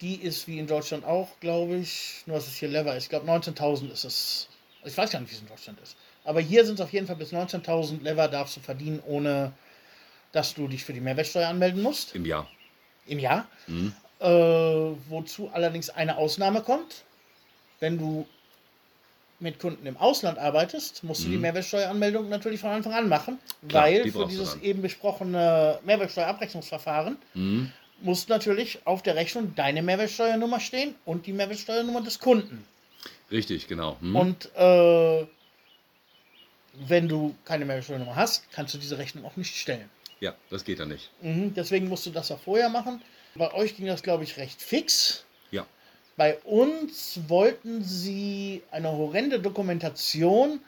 Mhm. Die ist wie in Deutschland auch, glaube ich, nur dass es hier Lever ist. Ich glaube 19.000 ist es. Ich weiß gar nicht, wie es in Deutschland ist. Aber hier sind es auf jeden Fall bis 19.000 Lever darfst du verdienen, ohne dass du dich für die Mehrwertsteuer anmelden musst Im Jahr. im Jahr. Mhm. Äh, wozu allerdings eine Ausnahme kommt. Wenn du mit Kunden im Ausland arbeitest, musst du die Mehrwertsteueranmeldung natürlich von Anfang an machen, Mhm. Klar, weil die für dieses eben besprochene Mehrwertsteuerabrechnungsverfahren Mhm. Muss natürlich auf der Rechnung deine Mehrwertsteuernummer stehen und die Mehrwertsteuernummer des Kunden. Richtig, genau. Mhm. Und äh, wenn du keine Mehrwertsteuernummer hast, kannst du diese Rechnung auch nicht stellen. ja, das geht dann nicht. Mhm, deswegen musst du das auch vorher machen. Bei euch ging das, glaube ich, recht fix. Ja. Bei uns wollten sie eine horrende Dokumentation,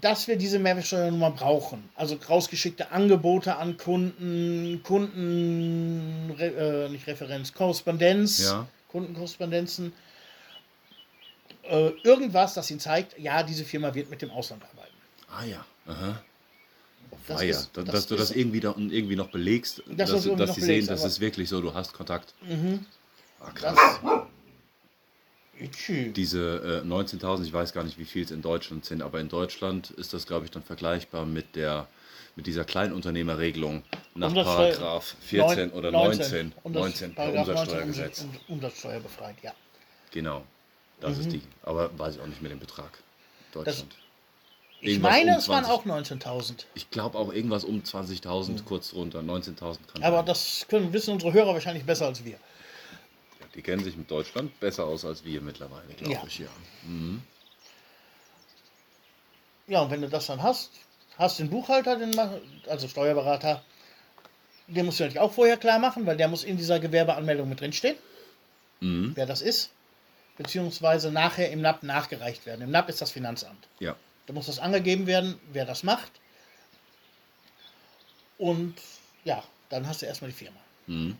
dass wir diese Mehrwertsteuernummer brauchen. Also rausgeschickte Angebote an Kunden, Kunden, Re, äh, nicht Referenz, Korrespondenz, Ja. Kundenkorrespondenzen. Äh, irgendwas, das ihnen zeigt, ja, diese Firma wird mit dem Ausland arbeiten. Ah ja. Aha. Das ah, ja. ist- dass, das dass du das irgendwie, da, irgendwie noch belegst, Dass dass, das irgendwie dass noch sie belegst, sehen, das ist wirklich so, du hast Kontakt. Mhm. Ah, Das. krass. Itchy. Diese äh, 19.000, ich weiß gar nicht, wie viel es in Deutschland sind, aber in Deutschland ist das, glaube ich, dann vergleichbar mit der mit dieser Kleinunternehmerregelung nach Paragraph 14 oder 19, Umsatz- 19 Paragraph 19 Umsatzsteuergesetz. Umsatz- Umsatzsteuer befreit, ja. Genau. Das Mhm. ist die. Aber weiß ich auch nicht mehr den Betrag. Deutschland. Ich Irgendwas meine, um es waren 20. auch 19.000. Ich glaube auch irgendwas um 20.000, kurz drunter. 19.000 kann Aber sein. das können, wissen unsere Hörer wahrscheinlich besser als wir. Ja, die kennen sich mit Deutschland besser aus als wir mittlerweile, glaube Ja. ich. Ja. Ja, und wenn du das dann hast, hast den Buchhalter, den, also Steuerberater, den musst du natürlich auch vorher klar machen, weil der muss in dieser Gewerbeanmeldung mit drinstehen, Mhm. wer das ist, beziehungsweise nachher im NAP nachgereicht werden. Im NAP ist das Finanzamt. ja. Da muss das angegeben werden, wer das macht. Und ja, dann hast du erstmal die Firma. Mhm.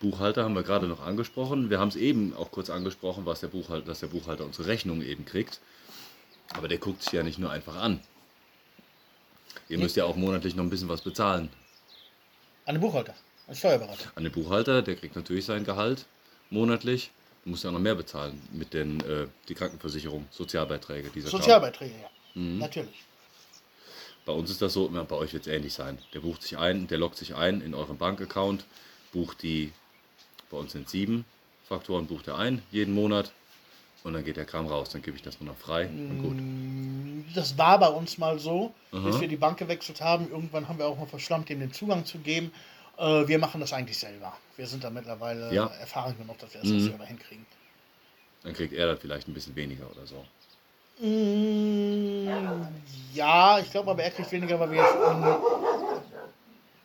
Buchhalter haben wir gerade noch angesprochen. Wir haben es eben auch kurz angesprochen, was der Buchhalter, dass der Buchhalter unsere Rechnung eben kriegt. Aber der guckt sich ja nicht nur einfach an. Ihr müsst ja auch monatlich noch ein bisschen was bezahlen. An den Buchhalter, an den Steuerberater. An den Buchhalter, der kriegt natürlich sein Gehalt monatlich. Du musst ja auch noch mehr bezahlen mit den äh, die Krankenversicherung, Sozialbeiträge. Dieser. Sozialbeiträge, ja. Mhm. Natürlich. Bei uns ist das so, bei euch wird es ähnlich sein. Der bucht sich ein, der loggt sich ein in euren Bankaccount, bucht die, bei uns sind sieben Faktoren, bucht er ein jeden Monat und dann geht der Kram raus. Dann gebe ich das nur noch frei und gut. Mm, Das war bei uns mal so, Aha. bis wir die Bank gewechselt haben. Irgendwann haben wir auch mal verschlammt, dem den Zugang zu geben. Äh, wir machen das eigentlich selber. Wir sind da mittlerweile Ja. erfahren genug, dass wir das Mhm. selber hinkriegen. Dann kriegt er dann vielleicht ein bisschen weniger oder so. Mm, Ja, ich glaube aber er kriegt weniger, weil wir schon,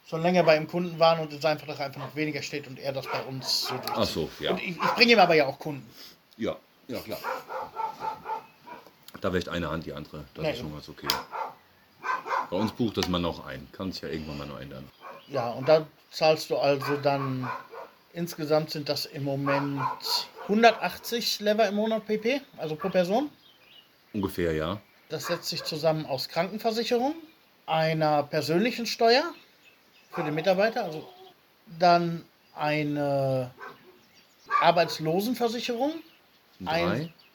schon länger bei ihm Kunden waren und in seinem Vertrag einfach noch weniger steht und er das bei uns so durchzieht. Ach so, ja. Und ich, ich bringe ihm aber ja auch Kunden. Ja, ja klar. Da wäscht eine Hand die andere. Das ist schon ganz okay. Bei uns bucht das man noch ein. Kann sich ja irgendwann mal noch ändern. Ja, und da zahlst du also dann, insgesamt sind das im Moment 180 Lever im Monat PP, also pro Person. Ungefähr, ja. Das setzt sich zusammen aus Krankenversicherung, einer persönlichen Steuer für den Mitarbeiter, also dann eine Arbeitslosenversicherung, Ein ein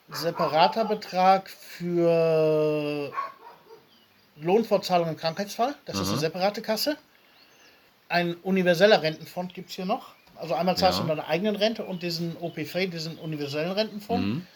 Drei. separater Betrag für Lohnfortzahlung im Krankheitsfall, das ist Aha. eine separate Kasse. Ein universeller Rentenfonds gibt es hier noch. Also einmal zahlst Ja. du deine eigenen Rente und diesen OPV, diesen universellen Rentenfonds. Mhm.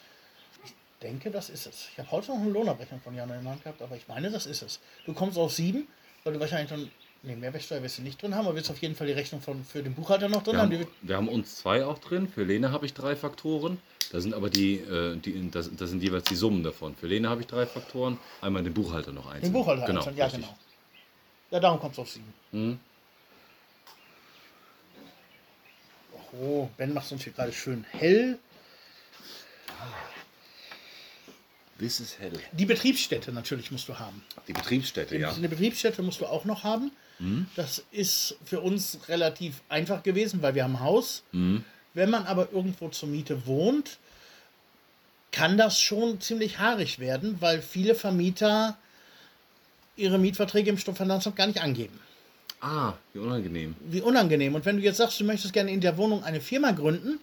Ich denke, das ist es. Ich habe heute noch eine Lohnabrechnung von Jan in der Hand gehabt, aber ich meine, das ist es. Du kommst auf sieben, weil du wahrscheinlich dann, nee, Mehrwertsteuer wirst du nicht drin haben, aber wirst auf jeden Fall die Rechnung von, für den Buchhalter noch drin Wir haben. Haben, wir haben uns zwei auch drin. Für Lene habe ich drei Faktoren. Da sind aber die, äh, die das, das sind jeweils die Summen davon. Für Lene habe ich drei Faktoren. Einmal den Buchhalter noch einzeln. den Buchhalter genau, einzeln, ja richtig. genau. Ja, darum kommst du auf sieben. Mhm. Oh, Ben macht es uns hier gerade schön hell. This is hell. Die Betriebsstätte natürlich musst du haben. Die Betriebsstätte, ja. Eine Betriebsstätte musst du auch noch haben. Mhm. Das ist für uns relativ einfach gewesen, weil wir haben ein Haus. Mhm. Wenn man aber irgendwo zur Miete wohnt, kann das schon ziemlich haarig werden, weil viele Vermieter ihre Mietverträge im Stofffinanzamt gar nicht angeben. Ah, wie unangenehm. Wie unangenehm. Und wenn du jetzt sagst, du möchtest gerne in der Wohnung eine Firma gründen,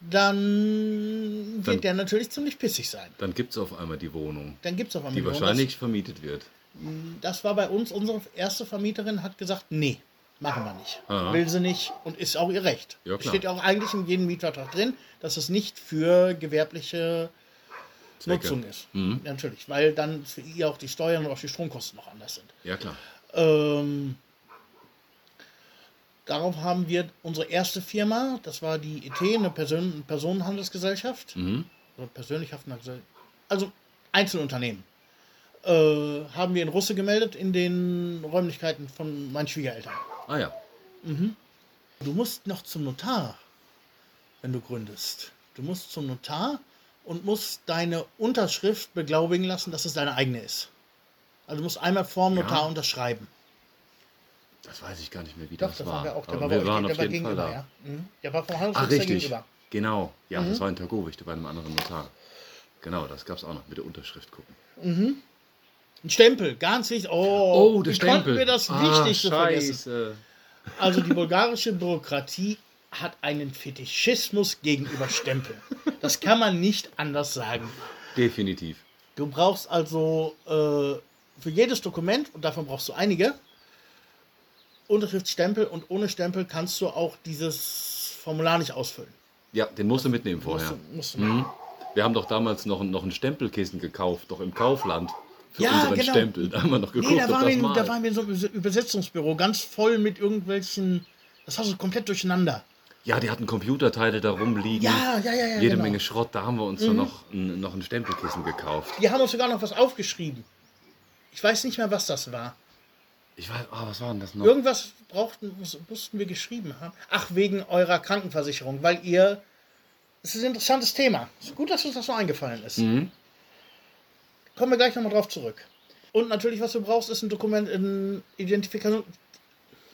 dann wird Dann- der natürlich ziemlich pissig sein. Dann gibt es auf einmal die Wohnung, Dann gibt es auf einmal die Wohnung. wahrscheinlich vermietet wird. Das, war bei uns, unsere erste Vermieterin hat gesagt, nee, machen wir nicht. Aha. Will sie nicht und ist auch ihr Recht. Ja. Steht auch eigentlich in jedem Mietvertrag drin, dass es nicht für gewerbliche Zwecke. Nutzung ist. Mhm. Natürlich, weil dann für ihr auch die Steuern und auch die Stromkosten noch anders sind. Ja, klar. Ähm, darauf haben wir unsere erste Firma, das war die ET, eine Person Personenhandelsgesellschaft, Mhm. Gesellschaft, also Einzelunternehmen, äh, haben wir in Russe gemeldet in den Räumlichkeiten von meinen Schwiegereltern. Ah ja. Du musst noch zum Notar, wenn du gründest. Du musst zum Notar und musst deine Unterschrift beglaubigen lassen, dass es deine eigene ist. Also du musst einmal vorm Ja. Notar unterschreiben. Das weiß ich gar nicht mehr, wie Doch, das, das war. wir auch. Der Aber war, wir euch, waren der auf war jeden Fall da. ja. Mhm. Der war vom Handelsregister richtig. gegenüber. Genau. Ja, Mhm. das war in Tergowicht, bei einem anderen Notar. Genau, das gab es auch noch mit der Unterschrift gucken. Ein Stempel, ganz wichtig. Oh, wie konnten wir das Ah, Wichtigste vergessen? Scheiße. Also die bulgarische Bürokratie hat einen Fetischismus gegenüber Stempeln. Das kann man nicht anders sagen. Definitiv. Du brauchst also äh, für jedes Dokument, und davon brauchst du einige, Unterschriftsstempel und ohne Stempel kannst du auch dieses Formular nicht ausfüllen. Ja, den musst du mitnehmen vorher. Musst du, musst du Mhm. Wir haben doch damals noch, noch ein Stempelkissen gekauft, doch im Kaufland. Für Ja, unseren genau. Stempel. Da haben wir noch geguckt, Nee, da waren, wir, da waren wir in so einem Übersetzungsbüro, ganz voll mit irgendwelchen. Das war so komplett durcheinander. Ja, die hatten Computerteile da rumliegen. Ja, ja, ja, ja. Jede genau. Menge Schrott. Da haben wir uns dann noch ein, noch ein Stempelkissen gekauft. Die haben uns sogar noch was aufgeschrieben. Ich weiß nicht mehr, was das war. Ich weiß, ah, was war denn das noch? Irgendwas brauchten, mus- mussten wir geschrieben haben. Ach, wegen eurer Krankenversicherung, weil ihr. Es ist ein interessantes Thema. Es ist gut, dass uns das so eingefallen ist. Mhm. Kommen wir gleich nochmal drauf zurück. Und natürlich, was du brauchst, ist ein Dokument, ein Identifikation.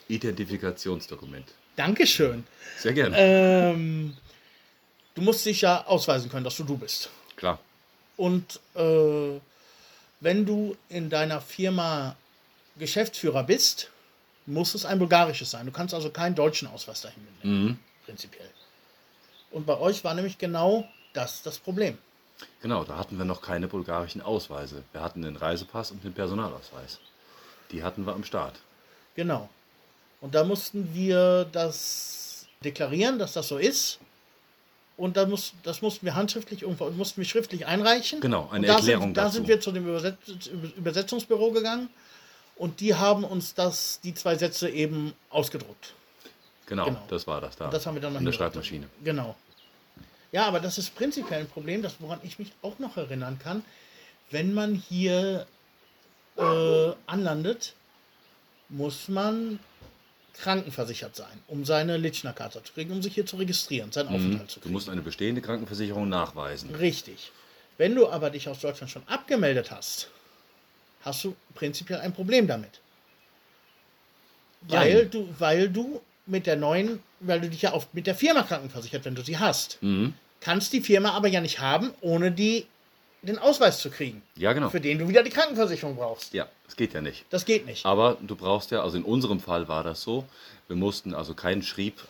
Identifikationsdokument. Dankeschön. Sehr gerne. Ähm, du musst dich ja ausweisen können, dass du du bist. Klar. Und äh, wenn du in deiner Firma Geschäftsführer bist, muss es ein bulgarisches sein. Du kannst also keinen deutschen Ausweis dahin mitnehmen, Mhm. prinzipiell. Und bei euch war nämlich genau das das Problem. Genau, da hatten wir noch keine bulgarischen Ausweise. Wir hatten den Reisepass und den Personalausweis. Die hatten wir am Start. Genau. Und da mussten wir das deklarieren, dass das so ist. Und da muss, das mussten wir handschriftlich irgendwo, mussten wir schriftlich einreichen. Genau, eine und da Erklärung sind, Da dazu. sind wir zu dem Übersetz Übersetzungsbüro gegangen und die haben uns das, die zwei Sätze eben ausgedruckt. Genau, Genau. das war das da. Und das haben wir dann noch An der. Schreibmaschine. Genau. Ja, aber das ist prinzipiell ein Problem, das, woran ich mich auch noch erinnern kann. Wenn man hier äh, anlandet, muss man krankenversichert sein, um seine Litschner-Karte zu kriegen, um sich hier zu registrieren, seinen Aufenthalt zu Du kriegen. musst eine bestehende Krankenversicherung nachweisen. Richtig. Wenn du aber dich aus Deutschland schon abgemeldet hast, hast du prinzipiell ein Problem damit. Weil du, weil du mit der neuen, weil du dich ja oft mit der Firma krankenversichert, wenn du sie hast. Mhm. Kannst die Firma aber ja nicht haben, ohne die den Ausweis zu kriegen, Ja, genau. für den du wieder die Krankenversicherung brauchst. Ja, das geht ja nicht. Das geht nicht. Aber du brauchst ja, also in unserem Fall war das so, wir mussten also keinen Schrieb,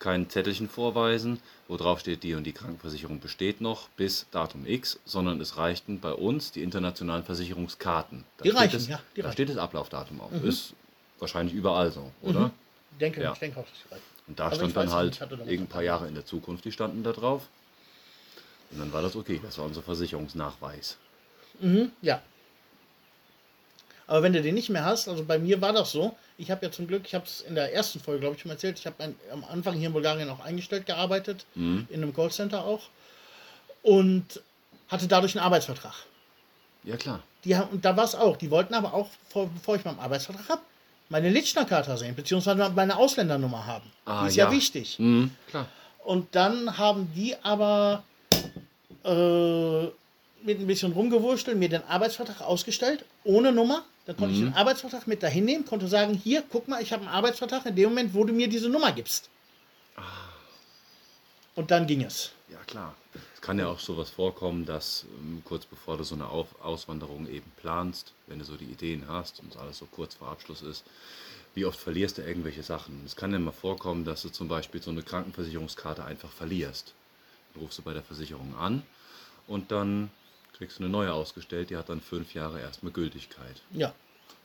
kein Zettelchen vorweisen, wo drauf steht, die und die Krankenversicherung besteht noch bis Datum X, sondern es reichten bei uns die internationalen Versicherungskarten. Da Die reichen, das, ja, die da reichen. steht das Ablaufdatum auf. Ist wahrscheinlich überall so, oder? Mhm. Ich denke, Ja. ich denke auch, dass sie reichen. Und da Also stand ich dann weiß halt ich irgendein paar Jahre in der Zukunft, die standen da drauf. Und dann war das okay, das war unser Versicherungsnachweis. Mhm, ja. Aber wenn du den nicht mehr hast, also bei mir war das so, ich habe ja zum Glück, ich habe es in der ersten Folge, glaube ich, schon erzählt, ich habe ein- am Anfang hier in Bulgarien auch eingestellt gearbeitet, Mhm. in einem Callcenter auch, und hatte dadurch einen Arbeitsvertrag. Ja klar. Die haben, und da war es auch, die wollten aber auch, vor, bevor ich meinen Arbeitsvertrag habe, meine Litschner-Karte sehen, beziehungsweise meine Ausländernummer haben. Ah, die ist ja, ja. wichtig. Mhm, klar. Und dann haben die aber äh, mit ein bisschen rumgewurschtelt mir den Arbeitsvertrag ausgestellt, ohne Nummer. Dann konnte ich den Arbeitsvertrag mit dahin nehmen, konnte sagen, hier, guck mal, ich habe einen Arbeitsvertrag in dem Moment, wo du mir diese Nummer gibst. Und dann ging es. Ja, klar. Es kann ja auch sowas vorkommen, dass ähm, kurz bevor du so eine Auf Auswanderung eben planst, wenn du so die Ideen hast und alles so kurz vor Abschluss ist, wie oft verlierst du irgendwelche Sachen? Es kann ja mal vorkommen, dass du zum Beispiel so eine Krankenversicherungskarte einfach verlierst. Dann rufst du bei der Versicherung an und dann kriegst du eine neue ausgestellt, die hat dann fünf Jahre erstmal Gültigkeit. Ja.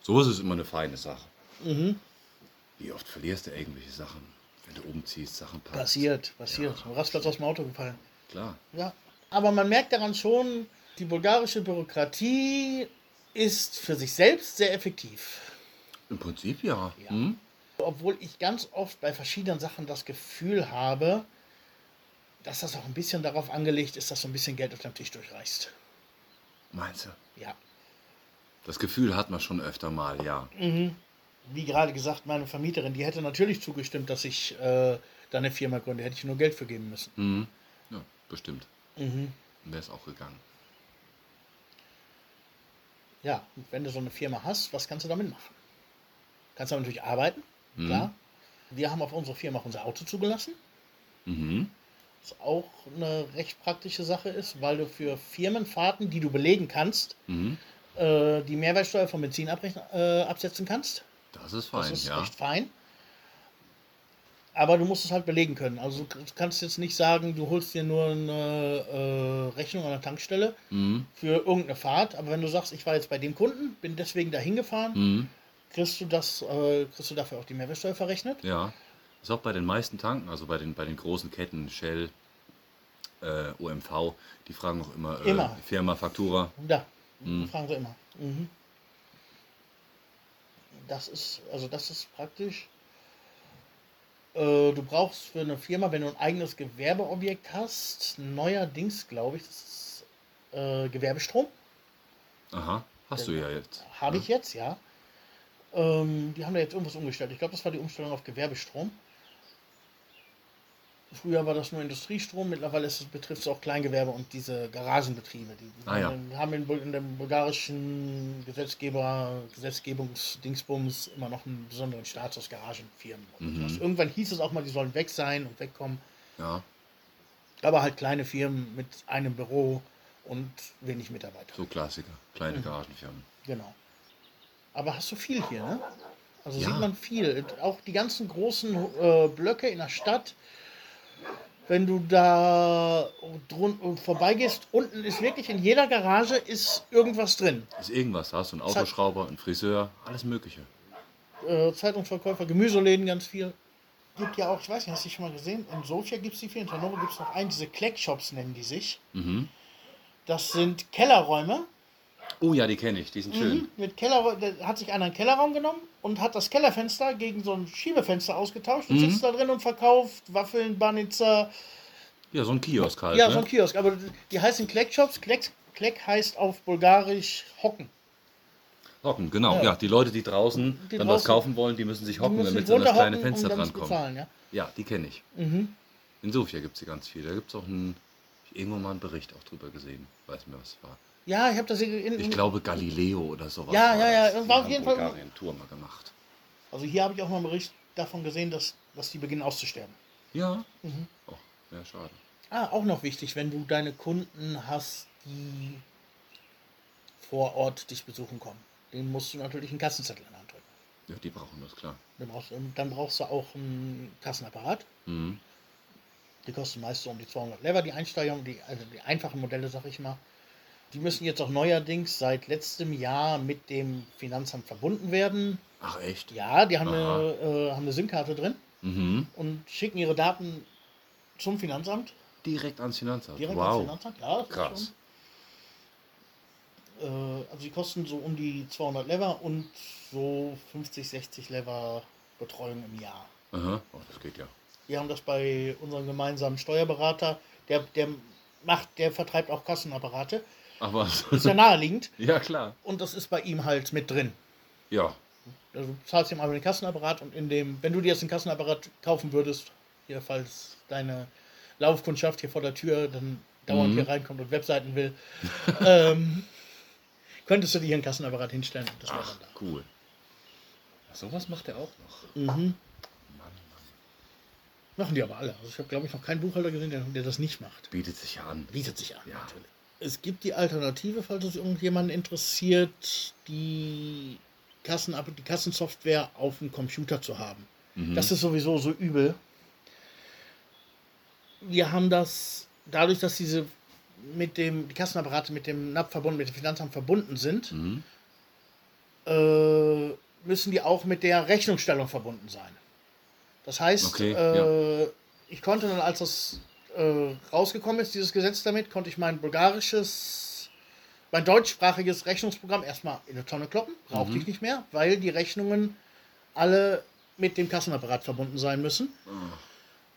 So ist es immer eine feine Sache. Mhm. Wie oft verlierst du irgendwelche Sachen, wenn du umziehst, Sachen packst? Passiert, passiert. Ja. Rastplatz aus dem Auto gefallen. Klar. Ja. Aber man merkt daran schon, die bulgarische Bürokratie ist für sich selbst sehr effektiv. Im Prinzip ja. Ja. Hm? Obwohl ich ganz oft bei verschiedenen Sachen das Gefühl habe, dass das auch ein bisschen darauf angelegt ist, dass so ein bisschen Geld auf dem Tisch durchreißt. Meinst du? Ja. Das Gefühl hat man schon öfter mal, ja. Wie gerade gesagt, meine Vermieterin, die hätte natürlich zugestimmt, dass ich äh, da eine Firma gründe. Hätte ich nur Geld für geben müssen. Mhm. Ja, bestimmt. Mhm. Wäre es auch gegangen. Ja, und wenn du so eine Firma hast, was kannst du damit machen? Kannst du natürlich arbeiten, klar. Wir haben auf unsere Firma auch unser Auto zugelassen. Mhm. Was auch eine recht praktische Sache ist, weil du für Firmenfahrten, die du belegen kannst, Mhm. äh, die Mehrwertsteuer vom Benzin abrechnen, äh, absetzen kannst. Das ist fein, Das ist ja. recht fein. Aber du musst es halt belegen können. Also du kannst jetzt nicht sagen, du holst dir nur eine äh, Rechnung an der Tankstelle Mhm. für irgendeine Fahrt. Aber wenn du sagst, ich war jetzt bei dem Kunden, bin deswegen dahin gefahren, Mhm. kriegst du das, äh, kriegst du dafür auch die Mehrwertsteuer verrechnet. Ja. Ist auch bei den meisten Tanken, also bei den, bei den großen Ketten, Shell, äh, OMV, die fragen auch immer, äh, Immer. Firma, Faktura. Ja, fragen sie immer. Mhm. Das ist, also das ist praktisch. Äh, du brauchst für eine Firma, wenn du ein eigenes Gewerbeobjekt hast, neuerdings, glaube ich, das ist äh, Gewerbestrom. Aha, hast du ja jetzt. Habe ich jetzt, ja. Ähm, die haben da jetzt irgendwas umgestellt. Ich glaube, das war die Umstellung auf Gewerbestrom. Früher war das nur Industriestrom, mittlerweile ist es, betrifft es auch Kleingewerbe und diese Garagenbetriebe. Die, Ah, ja. haben in, in dem bulgarischen Gesetzgeber, Gesetzgebungsdingsbums immer noch einen besonderen Status, Garagenfirmen. Mhm. Irgendwann hieß es auch mal, die sollen weg sein und wegkommen. Ja, Aber halt kleine Firmen mit einem Büro und wenig Mitarbeiter. so Klassiker. Kleine Garagenfirmen. Genau. Aber hast du viel hier, ne? Also Ja. sieht man viel. Auch die ganzen großen äh, Blöcke in der Stadt. Wenn du da drun vorbeigehst, unten ist wirklich in jeder Garage ist irgendwas drin. Ist irgendwas, da hast du einen Autoschrauber, einen Friseur, alles Mögliche. Äh, Zeitungsverkäufer, Gemüseläden ganz viel. Gibt ja auch, ich weiß nicht, hast du schon mal gesehen? In Sofia gibt es die viel, in Hannover gibt es noch einen, diese Kleckshops nennen die sich. Mhm. Das sind Kellerräume. Oh ja, die kenne ich, die sind schön. Mhm, mit Keller, da hat sich einer einen Kellerraum genommen und hat das Kellerfenster gegen so ein Schiebefenster ausgetauscht und Mhm. sitzt da drin und verkauft Waffeln, Banitzer. Ja, so ein Kiosk halt. Ja, ne? so ein Kiosk. Aber die heißen Kleckshops. Kleck, Kleck heißt auf Bulgarisch Hocken. Hocken, genau. Ja. Ja. die Leute, die draußen Die dann was kaufen wollen, die müssen sich hocken, damit sie an das kleine Fenster um drankommen. bezahlen, ja. Ja, die kenne ich. Mhm. In Sofia gibt es die ganz viel. Da gibt es auch einen, irgendwo mal einen Bericht auch drüber gesehen. Weiß mir, was es war. Ja, ich habe das hier in, Ich glaube Galileo oder sowas. Ja, ja, ja, das. war auf jeden Fall- Tour mal gemacht. Also hier habe ich auch mal einen Bericht davon gesehen, dass, dass die beginnen auszusterben. Ja. Mhm. Oh, ja, schade. Ah, auch noch wichtig, wenn du deine Kunden hast, die vor Ort dich besuchen kommen. Den musst du natürlich einen Kassenzettel in der Hand drücken. Ja, die brauchen das, klar. Dann brauchst, du- dann brauchst du auch einen Kassenapparat. Mhm. Die kosten meist so um die 200 Lever, die Einsteiger, die, also die einfachen Modelle, sag ich mal. Die müssen jetzt auch neuerdings seit letztem Jahr mit dem Finanzamt verbunden werden. Ach, echt? Ja, die haben Aha. eine, äh, haben eine SIM-Karte drin Mhm. und schicken ihre Daten zum Finanzamt. Direkt ans Finanzamt. Direkt ans wow. Finanzamt. Ja, Krass. Äh, also die kosten so um die 200 Lever und so 50, 60 Lever Betreuung im Jahr. Aha. Oh, das geht ja. Wir haben das bei unserem gemeinsamen Steuerberater, der, der macht, der vertreibt auch Kassenapparate. Was. Ist ja naheliegend. ja, klar. Und das ist bei ihm halt mit drin. Ja. Also du zahlst ihm aber den Kassenapparat und in dem, wenn du dir jetzt einen Kassenapparat kaufen würdest, hier falls deine Laufkundschaft hier vor der Tür dann dauernd Mhm. hier reinkommt und Webseiten will, ähm, könntest du dir hier einen Kassenapparat hinstellen und das wäre Ach, dann da. cool. Sowas macht er auch noch. Mhm. Mann, Machen die aber alle. Also ich habe, glaube ich, noch keinen Buchhalter gesehen, der, der das nicht macht. Bietet sich ja an. Bietet sich an, Ja. natürlich. Es gibt die Alternative, falls es irgendjemanden interessiert, die, Kassen, die Kassensoftware auf dem Computer zu haben. Mhm. Das ist sowieso so übel. Wir haben das, dadurch, dass diese mit dem, die Kassenapparate mit dem NAP verbunden, mit dem Finanzamt verbunden sind, Mhm. äh, müssen die auch mit der Rechnungsstellung verbunden sein. Das heißt, Okay, äh, ich konnte dann, als das äh, rausgekommen ist, dieses Gesetz damit, konnte ich mein bulgarisches, mein deutschsprachiges Rechnungsprogramm erstmal in eine Tonne kloppen, brauchte Mhm. ich nicht mehr, weil die Rechnungen alle mit dem Kassenapparat verbunden sein müssen.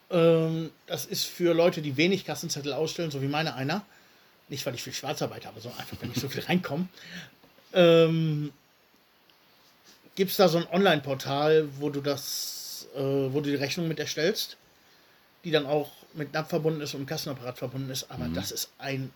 Ähm, das ist für Leute, die wenig Kassenzettel ausstellen, so wie meine einer, nicht weil ich viel Schwarzarbeit habe, sondern einfach, wenn nicht so viel reinkommen, ähm, gibt es da so ein Online-Portal, wo du das, äh, wo du die Rechnung mit erstellst, die dann auch mit NAP verbunden ist und mit dem Kassenapparat verbunden ist, aber das ist ein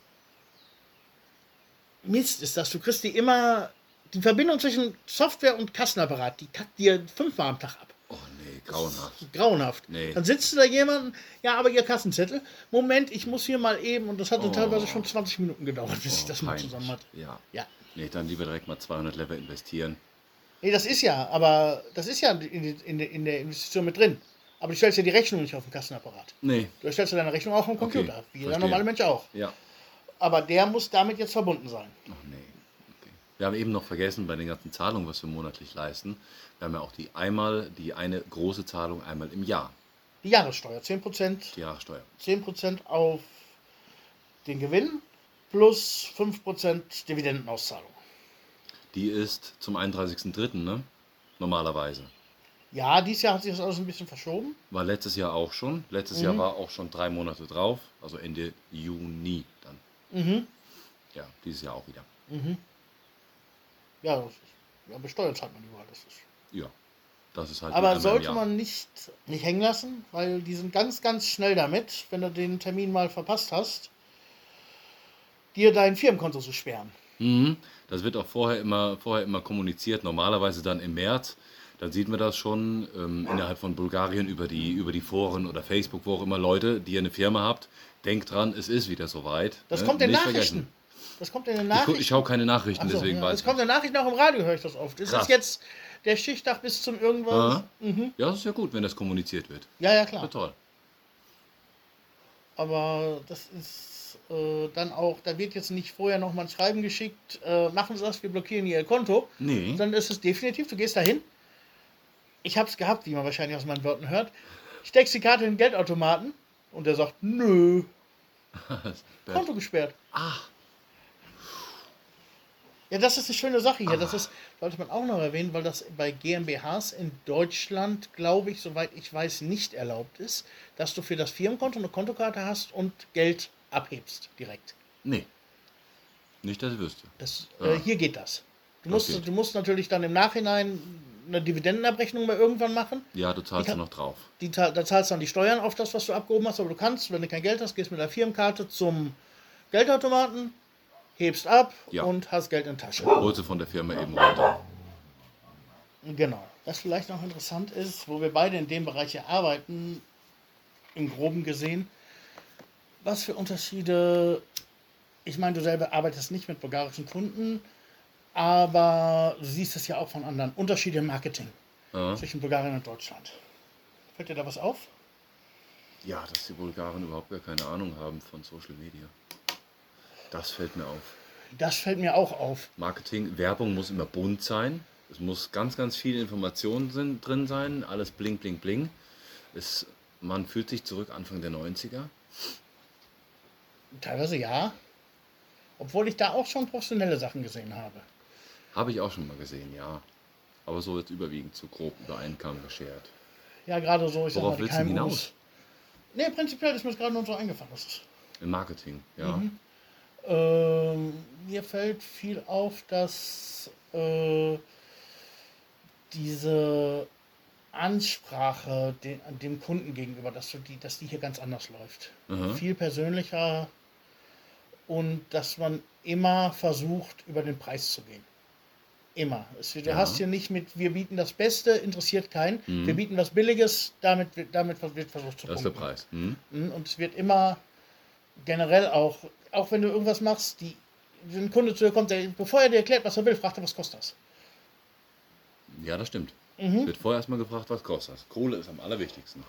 Mist, ist das. Du kriegst die immer, die Verbindung zwischen Software und Kassenapparat, die kackt dir fünfmal am Tag ab. Oh nee, grauenhaft. Grauenhaft. Nee. Dann sitzt du da jemanden, ja, aber ihr Kassenzettel. Moment, ich muss hier mal eben, und das hat dann Oh. teilweise schon 20 Minuten gedauert, bis ich Oh, das mal peinlich. zusammen hatte. Ja. Ja. Nee, dann lieber direkt mal 200 Level investieren. Nee, das ist ja, aber das ist ja in, in, in der Investition mit drin. Aber du stellst ja die Rechnung nicht auf dem Kassenapparat. Nee. Du erstellst ja deine Rechnung auch vom Computer, Okay, wie jeder normale Mensch auch. Ja. Aber der muss damit jetzt verbunden sein. Ach nee. Okay. Wir haben eben noch vergessen bei den ganzen Zahlungen, was wir monatlich leisten. Wir haben ja auch die einmal, die eine große Zahlung einmal im Jahr. Die Jahressteuer, 10%, Die Jahressteuer. 10% auf den Gewinn plus 5% Dividendenauszahlung. Die ist zum 31.03., ne? Normalerweise. Ja, dieses Jahr hat sich das alles ein bisschen verschoben. War letztes Jahr auch schon. Letztes Mhm. Jahr war auch schon drei Monate drauf. Also Ende Juni dann. Mhm. Ja, dieses Jahr auch wieder. Mhm. Ja, das ist, ja, besteuert zahlt man überall. Das ist, Ja. Das ist halt Aber sollte man nicht, nicht hängen lassen, weil die sind ganz, ganz schnell damit, wenn du den Termin mal verpasst hast, dir dein Firmenkonto zu sperren. Mhm. Das wird auch vorher immer, vorher immer kommuniziert, normalerweise dann im März. Dann sieht man das schon ähm, innerhalb von Bulgarien über die, über die Foren oder Facebook, wo auch immer Leute, die ihr eine Firma habt, denkt dran, es ist wieder soweit. Das ne? kommt in den Nicht Nachrichten. vergessen. Das kommt in den Ich, Nachrichten. ich schaue keine Nachrichten, Ach so, deswegen ja, weiß ich. kommt in den Nachrichten, auch im Radio höre ich das oft. Es Krass. ist jetzt der Stichtag bis zum irgendwas. Mhm. Ja, das ist ja gut, wenn das kommuniziert wird. Ja, ja, Ja, klar. toll. Aber das ist äh, dann auch, da wird jetzt nicht vorher noch mal ein Schreiben geschickt, äh, machen Sie das, wir blockieren Ihr Konto. Nee. Sondern ist es definitiv, du gehst dahin. Ich habe es gehabt, wie man wahrscheinlich aus meinen Worten hört. Steckst die Karte in den Geldautomaten und der sagt, nö, Konto gesperrt. Ach, Ja, das ist eine schöne Sache hier. Das ist, sollte man auch noch erwähnen, weil das bei GmbHs in Deutschland, glaube ich, soweit ich weiß, nicht erlaubt ist, dass du für das Firmenkonto eine Kontokarte hast und Geld abhebst direkt. nee. Nicht, dass ich wüsste. Das, Ah. äh, hier geht das. Du musst, du musst natürlich dann im Nachhinein eine Dividendenabrechnung mal irgendwann machen. Ja, du zahlst ja noch drauf. Die, da zahlst du dann die Steuern auf das, was du abgehoben hast, aber du kannst, wenn du kein Geld hast, gehst mit der Firmenkarte zum Geldautomaten, hebst ab Ja. und hast Geld in der Tasche. Holst du von der Firma eben runter. Genau. Was vielleicht noch interessant ist, wo wir beide in dem Bereich hier arbeiten, im Groben gesehen, was für Unterschiede, ich meine, du selber arbeitest nicht mit bulgarischen Kunden, aber du siehst es ja auch von anderen, Unterschiede im Marketing Ja. zwischen Bulgarien und Deutschland. Fällt dir da was auf? ja, dass die Bulgaren überhaupt gar keine Ahnung haben von Social Media. Das fällt mir auf. Das fällt mir auch auf. Marketing, Werbung muss immer bunt sein. Es muss ganz, ganz viel Informationen drin sein. Alles bling, bling, bling. Es, man fühlt sich zurück Anfang der 90er. Teilweise ja. Obwohl ich da auch schon professionelle Sachen gesehen habe. Habe ich auch schon mal gesehen, ja. Aber so jetzt überwiegend zu grob über einen Kamm geschert. Ja, gerade so, ich Worauf sag mal, willst du hinaus? Nee, prinzipiell ist mir gerade nur so eingefallen. Das ist Im Marketing, ja. Mhm. Ähm, mir fällt viel auf, dass äh, diese Ansprache den, dem Kunden gegenüber, dass, du die, dass die hier ganz anders läuft. Mhm. Viel persönlicher und dass man immer versucht, über den Preis zu gehen. Immer. Es, du Ja. hast hier nicht mit, wir bieten das Beste, interessiert keinen. Mhm. Wir bieten was Billiges, damit, wird- damit wird versucht zu Das ist der. Preis. Hm? Mhm, Und es wird immer generell auch, auch wenn du irgendwas machst, die, wenn ein Kunde zu dir kommt, der, bevor er dir erklärt, was er will, fragt er, was kostet das? Ja, das stimmt. Mhm. Wird vorher erstmal gefragt, was kostet das. Kohle ist am allerwichtigsten.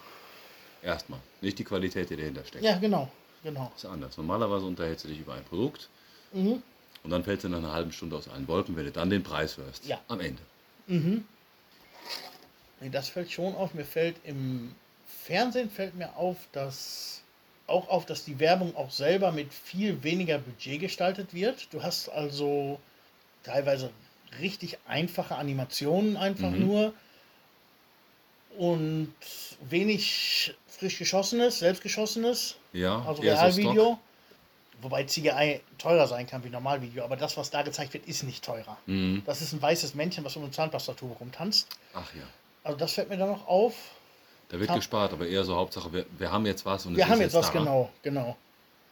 Erstmal. Nicht die Qualität, die dahinter steckt. Ja, genau, genau. Das ist anders. Normalerweise unterhältst du dich über ein Produkt Mhm. Und dann fällst du nach einer halben Stunde aus allen Wolken, wenn du dann den Preis hörst. Ja. Am Ende. Mhm. Nee, das fällt schon auf. Mir fällt im Fernsehen fällt mir auf, dass auch auf, dass die Werbung auch selber mit viel weniger Budget gestaltet wird. Du hast also teilweise richtig einfache Animationen einfach Mhm. nur und wenig frisch geschossenes, selbstgeschossenes, Ja, also so Realvideo. Stock. Wobei CGI teurer sein kann wie Normalvideo, aber das, was da gezeigt wird, ist nicht teurer. Mhm. Das ist ein weißes Männchen, was um eine Zahnpastatur rumtanzt. Ach ja. Also das fällt mir da noch auf. Da wird Hab- gespart, aber eher so Hauptsache, wir, wir haben jetzt was und Wir haben jetzt was, da. genau, genau.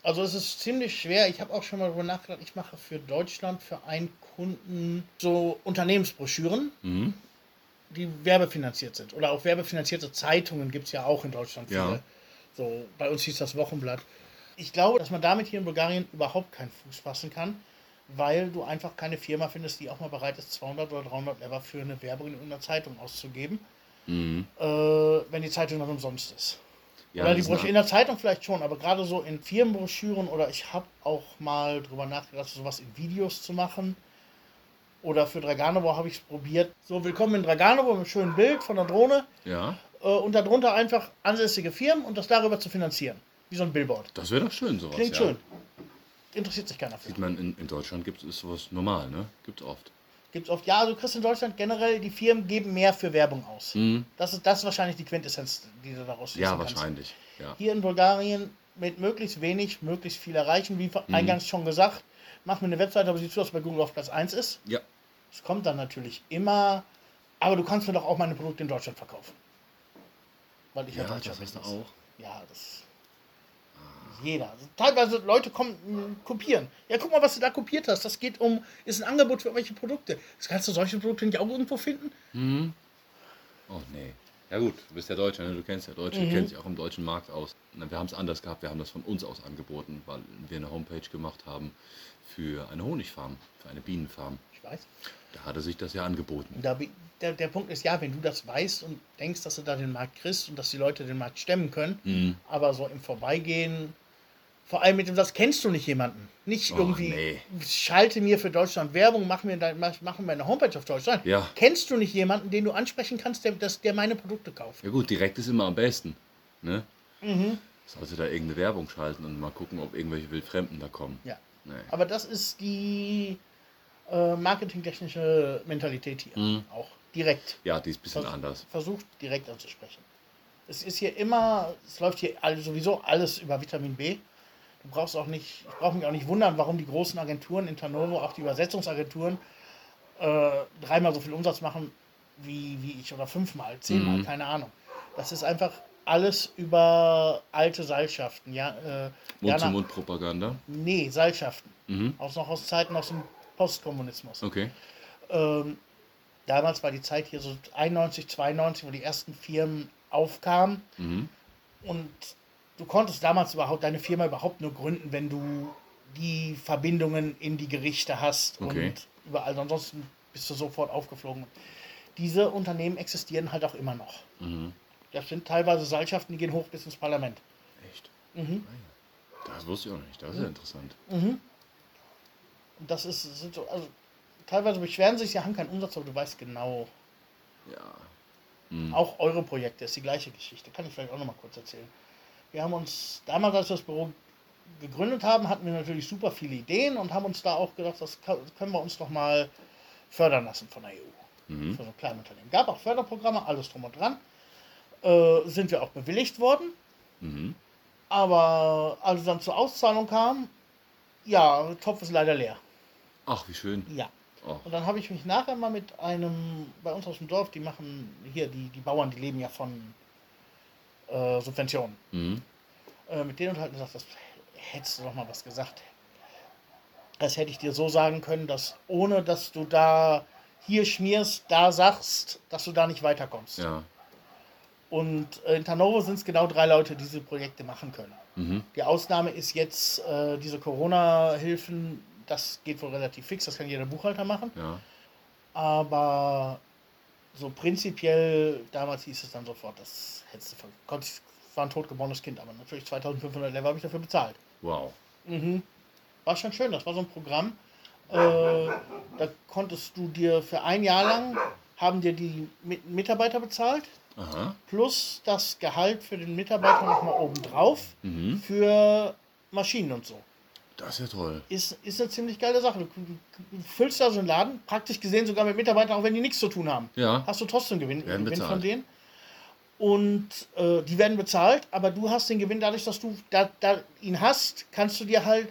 Also es ist ziemlich schwer. Ich habe auch schon mal darüber nachgedacht, ich mache für Deutschland, für einen Kunden so Unternehmensbroschüren, Mhm. die werbefinanziert sind. Oder auch werbefinanzierte Zeitungen gibt es ja auch in Deutschland viele. Ja. So, bei uns hieß das Wochenblatt. Ich glaube, dass man damit hier in Bulgarien überhaupt keinen Fuß fassen kann, weil du einfach keine Firma findest, die auch mal bereit ist, 200 oder 300 Lever für eine Werbung in einer Zeitung auszugeben, Mhm. äh, wenn die Zeitung dann umsonst ist. Ja, oder die Broschüre in der Zeitung vielleicht schon, aber gerade so in Firmenbroschüren oder ich habe auch mal drüber nachgedacht, sowas in Videos zu machen. Oder für Draganovo habe ich es probiert. So, willkommen in Draganovo mit einem schönen Bild von der Drohne Ja, äh, und darunter einfach ansässige Firmen und das darüber zu finanzieren. Wie so ein Billboard. das wäre doch schön, sowas. Klingt ja. schön. Interessiert sich keiner für. Sieht man, in, in Deutschland gibt es sowas normal, ne? Gibt es oft. Gibt es oft. Ja, also du kriegst in Deutschland generell, die Firmen geben mehr für Werbung aus. Mhm. Das, ist, das ist wahrscheinlich die Quintessenz, die du daraus Ja, wahrscheinlich. Ja. hier in Bulgarien mit möglichst wenig, möglichst viel erreichen. Wie eingangs schon gesagt, mach mir eine Webseite, aber sieht so aus, dass bei Google auf Platz 1 ist. ja. Es kommt dann natürlich immer Aber du kannst mir doch auch meine Produkte in Deutschland verkaufen. Weil ich ja, Ja, Deutscher das du auch. Ja, das. Jeder. Teilweise Leute kommen, mh, kopieren. Ja, guck mal, was du da kopiert hast. Das geht um, ist ein Angebot für irgendwelche Produkte. Das kannst du solche Produkte nicht auch irgendwo finden? Oh nee. Ja gut, du bist ja Deutscher, ne? du kennst ja Deutsche, Mhm. du kennst dich auch im deutschen Markt aus. Wir haben es anders gehabt, wir haben das von uns aus angeboten, weil wir eine Homepage gemacht haben für eine Honigfarm, für eine Bienenfarm. Ich weiß. Da hatte sich das ja angeboten. Da, der, der Punkt ist ja, wenn du das weißt und denkst, dass du da den Markt kriegst und dass die Leute den Markt stemmen können, Mhm. aber so im Vorbeigehen, vor allem mit dem Satz, kennst du nicht jemanden? Nicht Oh, irgendwie, nee. schalte mir für Deutschland Werbung, mach mir, dein, mach, machen wir eine Homepage auf Deutschland. Ja. Kennst du nicht jemanden, den du ansprechen kannst, der, das, der meine Produkte kauft? Ja gut, direkt ist immer am besten. Ne? Mhm. Sollte da irgendeine Werbung schalten und mal gucken, ob irgendwelche Wildfremden da kommen. Ja. Nee. Aber das ist die äh, marketingtechnische Mentalität hier. Mhm. Auch direkt. Ja, die ist ein bisschen Vers- anders. Versucht direkt anzusprechen. Es ist hier immer, es läuft hier all- sowieso alles über Vitamin B. Du brauchst auch nicht, ich brauche mich auch nicht wundern, warum die großen Agenturen in Tanovo, auch die Übersetzungsagenturen, äh, dreimal so viel Umsatz machen wie, wie ich oder fünfmal, zehnmal, Mhm. keine Ahnung. Das ist einfach alles über alte Seilschaften. Ja, äh, Mund-zu-Mund-Propaganda. Nee, Seilschaften. Mhm. Auch noch aus Zeiten aus dem Postkommunismus. Okay. Ähm, damals war die Zeit hier so 91, 92, wo die ersten Firmen aufkamen. Mhm. Und du konntest damals überhaupt deine Firma überhaupt nur gründen, wenn du die Verbindungen in die Gerichte hast Okay. und überall. Ansonsten bist du sofort aufgeflogen. Diese Unternehmen existieren halt auch immer noch. Mhm. Das sind teilweise Seilschaften, die gehen hoch bis ins Parlament. Echt? Mhm. Das wusste ich auch nicht. Das ist ja interessant. Mhm. Und das ist, sind so, also teilweise beschweren sich, sie haben keinen Umsatz, aber du weißt genau, Ja. Mhm. auch eure Projekte ist die gleiche Geschichte. Kann ich vielleicht auch noch mal kurz erzählen. Wir haben uns, damals als wir das Büro gegründet haben, hatten wir natürlich super viele Ideen und haben uns da auch gedacht, das können wir uns doch mal fördern lassen von der EU. Mhm. Für so ein Kleinunternehmen. Gab auch Förderprogramme, alles drum und dran. Äh, sind wir auch bewilligt worden. Mhm. Aber als es dann zur Auszahlung kam, ja, der Topf ist leider leer. Ach, wie schön. Ja. Oh. Und dann habe ich mich nachher mal mit einem, bei uns aus dem Dorf, die machen hier, die, die Bauern, die leben ja von äh, Subventionen. Mhm. Äh, mit denen unterhalten gesagt, das hättest du doch mal was gesagt. Das hätte ich dir so sagen können, dass ohne dass du da hier schmierst, da sagst, dass du da nicht weiterkommst. Ja. Und äh, in Tanovo sind es genau drei Leute, die diese Projekte machen können. Mhm. Die Ausnahme ist jetzt äh, diese Corona-Hilfen, das geht wohl relativ fix, das kann jeder Buchhalter machen. Ja. Aber so prinzipiell, damals hieß es dann sofort, das hättest du ver- konntest, es war ein totgeborenes Kind, aber natürlich 2500 Level habe ich dafür bezahlt. Wow. Mhm. War schon schön, das war so ein Programm. Äh, da konntest du dir für ein Jahr lang, haben dir die Mi- Mitarbeiter bezahlt, Aha. plus das Gehalt für den Mitarbeiter nochmal obendrauf Mhm. für Maschinen und so. Das ist ja toll. Ist, ist eine ziemlich geile Sache. Du füllst da so einen Laden, praktisch gesehen sogar mit Mitarbeitern, auch wenn die nichts zu tun haben. Ja. Hast du trotzdem Gewinn, Werden Gewinn bezahlt. von denen. Und äh, die werden bezahlt, aber du hast den Gewinn dadurch, dass du da, da ihn hast, kannst du dir halt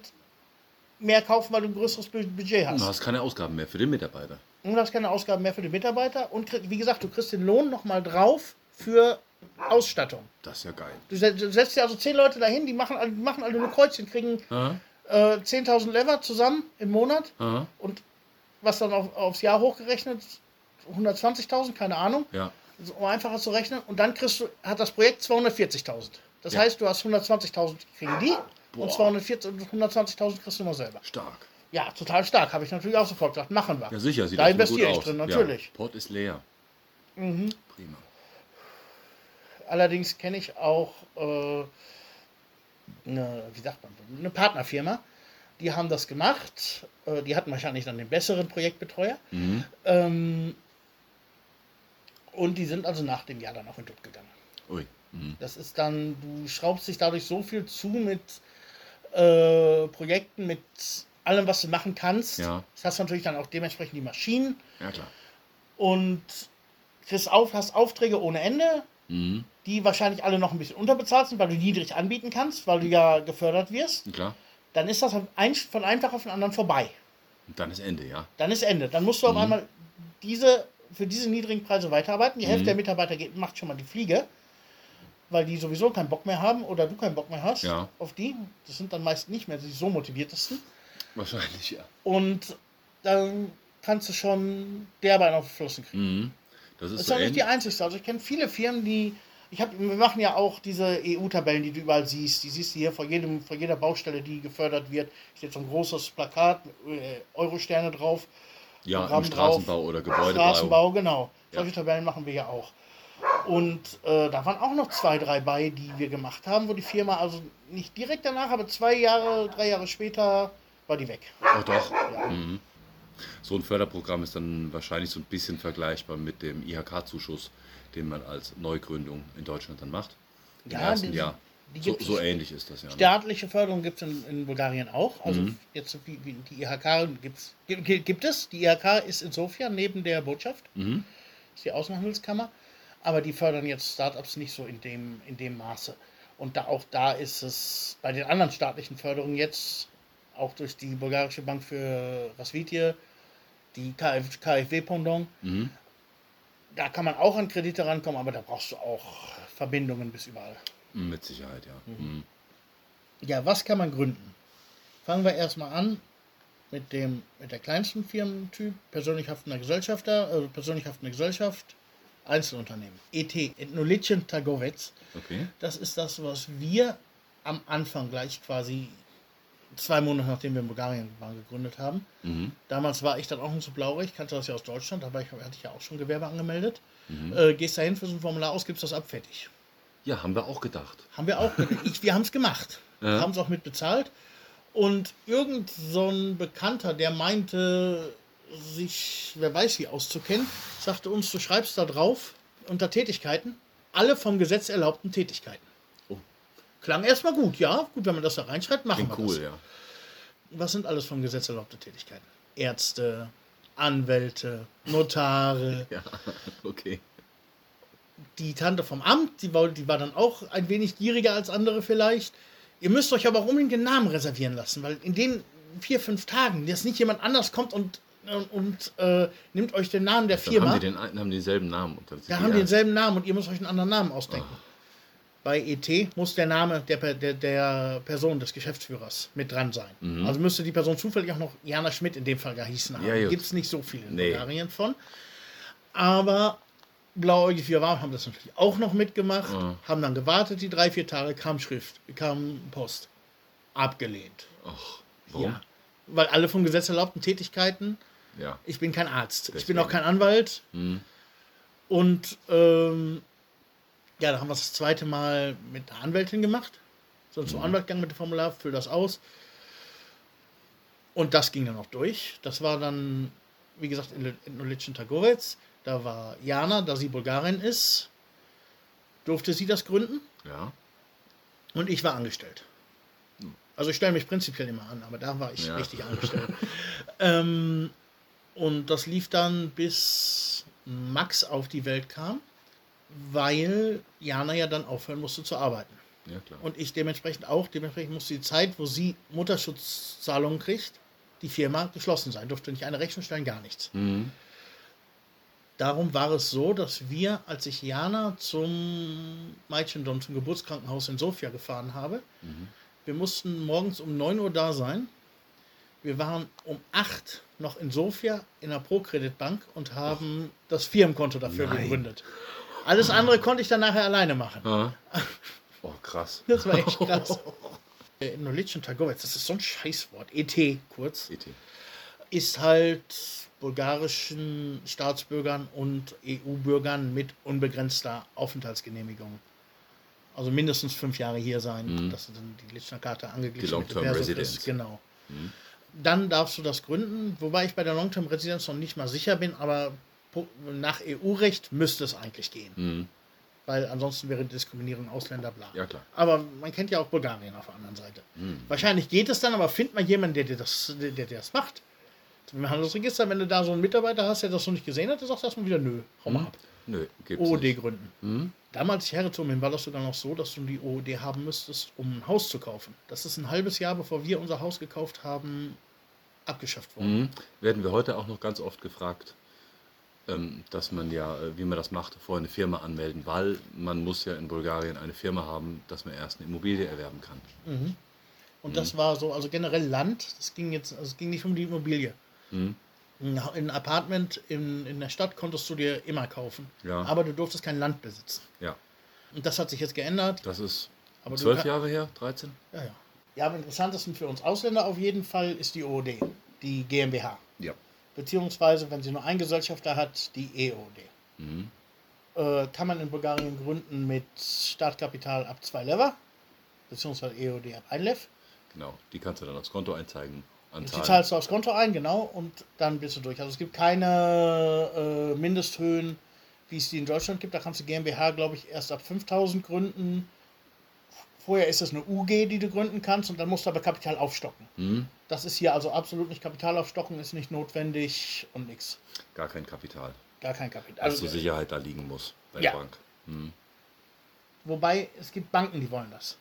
mehr kaufen, weil du ein größeres Bu- Budget Du hast. hast keine Ausgaben mehr für den Mitarbeiter. Und du hast keine Ausgaben mehr für die Mitarbeiter. Und wie gesagt, du kriegst den Lohn nochmal drauf für Ausstattung. Das ist ja geil. Du se- du setzt dir also zehn Leute dahin, die machen, die machen alle nur Kreuzchen, kriegen Aha. Äh, 10.000 Lever zusammen im Monat. Aha. Und was dann auf, aufs Jahr hochgerechnet, 120.000, keine Ahnung, Ja. so, um einfacher zu rechnen. Und dann kriegst du, hat das Projekt 240.000. Das Ja. heißt, du hast 120.000 kriegen die Boah. und 240 und 120.000 kriegst du nur selber. Stark. Ja, total stark. Habe ich natürlich auch sofort gesagt, machen wir. Ja, sicher. Sieht Da investiere ich aus. drin, natürlich. Ja. Pott ist leer. Mhm. Prima. Allerdings kenne ich auch äh, eine, wie sagt man, eine Partnerfirma. Die haben das gemacht. Äh, die hatten wahrscheinlich dann den besseren Projektbetreuer. Mhm. Ähm, und die sind also nach dem Jahr dann auch in Dutt gegangen. Ui. Mhm. Das ist dann, du schraubst dich dadurch so viel zu mit äh, Projekten, mit allem, was du machen kannst. Ja. Das hast du natürlich dann auch dementsprechend die Maschinen Ja, klar. und kriegst auf, hast Aufträge ohne Ende, Mhm. Die wahrscheinlich alle noch ein bisschen unterbezahlt sind, weil du niedrig anbieten kannst, weil du ja gefördert wirst. Klar. Dann ist das von ein- von einem Tag auf den anderen vorbei. Und dann ist Ende, ja. Dann ist Ende. Dann musst du auf Mhm. einmal diese für diese niedrigen Preise weiterarbeiten. Die Hälfte Mhm. der Mitarbeiter geht, macht schon mal die Fliege, weil die sowieso keinen Bock mehr haben oder du keinen Bock mehr hast Ja. auf die. Das sind dann meist nicht mehr die so motiviertesten. Wahrscheinlich, ja. Und dann kannst du schon derbe einen auf die Flossen kriegen. Mhm. Das ist Das ist so auch nicht die einzigste. Also ich kenne viele Firmen, die. Ich hab, wir machen ja auch diese EU-Tabellen, die du überall siehst. Die siehst du hier vor, jedem, vor jeder Baustelle, die gefördert wird. Steht so ein großes Plakat, äh, Euro-Sterne drauf. Ja, Programm im Straßenbau oder Gebäudebau. Straßenbau, genau. Ja. Solche Tabellen machen wir ja auch. Und äh, da waren auch noch zwei, drei bei, die wir gemacht haben, wo die Firma, also nicht direkt danach, aber zwei Jahre, drei Jahre später war die weg. Oh doch. Ja. Mhm. So ein Förderprogramm ist dann wahrscheinlich so ein bisschen vergleichbar mit dem IHK-Zuschuss, den man als Neugründung in Deutschland dann macht. Im Ja, ersten Jahr. So, so ähnlich ist das ja. Ne? Staatliche Förderung gibt es in, in Bulgarien auch. Also Mhm. jetzt wie, wie die IHK gibt's, gibt, gibt es. Die IHK ist in Sofia neben der Botschaft, Mhm. ist die Außenhandelskammer. Aber die fördern jetzt Startups nicht so in dem, in dem Maße. Und da, auch da ist es bei den anderen staatlichen Förderungen jetzt, auch durch die bulgarische Bank für Rasvitie, die KF, KfW-Pendant, Mhm. Da kann man auch an Kredite rankommen, aber da brauchst du auch Verbindungen bis überall. Mit Sicherheit, ja. Mhm. Ja, was kann man gründen? Fangen wir erstmal an mit dem mit der kleinsten Firmentyp, persönlich haftender Gesellschafter, also persönlich haftende Gesellschaft, Einzelunternehmen. ET, Etnolitschen Tagovec. Okay. Das ist das, was wir am Anfang gleich quasi zwei Monate nachdem wir in Bulgarien waren, gegründet haben. Mhm. Damals war ich dann auch nicht so blaurig, kannte das ja aus Deutschland, aber ich hatte ich ja auch schon Gewerbe angemeldet. Mhm. Äh, gehst dahin für so ein Formular aus, gibst das ab, fertig. Ja, haben wir auch gedacht. Haben wir auch. ich, wir haben es gemacht. Ja. Haben es auch mit bezahlt. Und irgend so ein Bekannter, der meinte, sich, wer weiß wie auszukennen, sagte uns, du schreibst da drauf unter Tätigkeiten, alle vom Gesetz erlaubten Tätigkeiten. Oh. Klang erstmal gut, ja. Gut, wenn man das da reinschreibt, machen Klingt wir cool, das. ja. Was sind alles vom Gesetz erlaubte Tätigkeiten? Ärzte, Anwälte, Notare, Ja, okay. die Tante vom Amt, die war, die war dann auch ein wenig gieriger als andere vielleicht. Ihr müsst euch aber auch unbedingt den Namen reservieren lassen, weil in den vier, fünf Tagen jetzt nicht jemand anders kommt und, und, und äh, nimmt euch den Namen der Dann Firma. haben die, den, haben denselben Namen. Und dann die haben die denselben Namen und ihr müsst euch einen anderen Namen ausdenken. Ah. Bei ET muss der Name der, der, der Person des Geschäftsführers mit dran sein. Mhm. Also müsste die Person zufällig auch noch Jana Schmidt in dem Fall gehießen haben. Ja. Gibt es nicht so viele in Nee. Bulgarien von. Aber blauäugig wir waren, haben das natürlich auch noch mitgemacht, Ah. haben dann gewartet, die drei, vier Tage kam Schrift, kam Post. Abgelehnt. Ach, warum? Ja. Weil alle vom Gesetz erlaubten Tätigkeiten, Ja. ich bin kein Arzt, ich bin Deswegen. auch kein Anwalt, Mhm. und ähm, ja, da haben wir es das zweite Mal mit der Anwältin gemacht. So zum Anwalt gegangen mit dem Formular, füll das aus. Und das ging dann auch durch. Das war dann, wie gesagt, in Etnolitschen Tagorec. Da war Jana, da sie Bulgarin ist, durfte sie das gründen Ja. und ich war angestellt. Also ich stelle mich prinzipiell immer an, aber da war ich Ja. richtig angestellt. ähm, und das lief dann bis Max auf die Welt kam, weil Jana ja dann aufhören musste zu arbeiten. Ja. Und ich dementsprechend auch, dementsprechend musste die Zeit, wo sie Mutterschutzzahlungen kriegt, die Firma geschlossen sein. Durfte nicht eine Rechnung stellen, gar nichts. Mhm. Darum war es so, dass wir, als ich Jana zum Mädchendom, zum Geburtskrankenhaus in Sofia gefahren habe, wir mussten morgens um 9 Uhr da sein. Wir waren um 8 noch in Sofia in der Pro-Kreditbank und haben das Firmenkonto dafür Nein. gegründet. Alles andere konnte ich dann nachher alleine machen. Ah. Oh, krass. Das war echt krass. In Nolitschen Tagovec, das ist so ein Scheißwort, ET kurz, ET. ist halt bulgarischen Staatsbürgern und EU-Bürgern mit unbegrenzter Aufenthaltsgenehmigung. Also mindestens fünf Jahre hier sein. Mhm. Das ist dann die Litschner Karte angeglichen. Die Long-Term Residence. Genau. Mhm. Dann darfst du das gründen, wobei ich bei der Long-Term Residenz noch nicht mal sicher bin, aber nach EU-Recht müsste es eigentlich gehen. Mhm. Weil ansonsten wäre Diskriminierung Ausländer bla. Ja, klar. Aber man kennt ja auch Bulgarien auf der anderen Seite. Mhm. Wahrscheinlich geht es dann, aber findet man jemanden, der dir das, der, der das macht. Im Handelsregister, wenn du da so einen Mitarbeiter hast, der das noch nicht gesehen hat, der sagt erstmal wieder, nö, hau mal ab. Nö, gibt's OOD nicht. gründen. Mhm. Damals bin, war das sogar noch so, dass du die OOD haben müsstest, um ein Haus zu kaufen. Das ist ein halbes Jahr, bevor wir unser Haus gekauft haben, abgeschafft worden. Mhm. Werden wir heute auch noch ganz oft gefragt, dass man ja, äh, wie man das macht, vorher eine Firma anmelden, weil man muss ja in Bulgarien eine Firma haben, dass man erst eine Immobilie erwerben kann. Und das war so, also generell Land, das ging jetzt, also es ging nicht um die Immobilie. Mhm. Ein Apartment in, in der Stadt konntest du dir immer kaufen. Ja. Aber du durftest kein Land besitzen. Ja, Und das hat sich jetzt geändert. das ist Aber zwölf Jahre her, 13? Ja, ja. Ja, am interessantesten für uns Ausländer auf jeden Fall ist die OOD, die GmbH. Ja. Beziehungsweise, wenn sie nur einen Gesellschafter hat, die EOD. Mhm. Äh, kann man in Bulgarien gründen mit Startkapital ab 2 Lever, beziehungsweise EOD ab 1 Lev. Genau, die kannst du dann aufs Konto einzeigen. Die zahlst du aufs Konto ein, genau, und dann bist du durch. Also es gibt keine äh, Mindesthöhen, wie es die in Deutschland gibt. Da kannst du GmbH, glaube ich, erst ab 5000 gründen. Vorher ist es eine UG, die du gründen kannst, und dann musst du aber Kapital aufstocken. Mhm. Das ist hier also absolut nicht Kapitalaufstocken, ist nicht notwendig und nichts. Gar kein Kapital, Gar kein Kapital. Also, zur Sicherheit da liegen muss bei Ja. der Bank. Mhm. wobei es gibt Banken, die wollen das.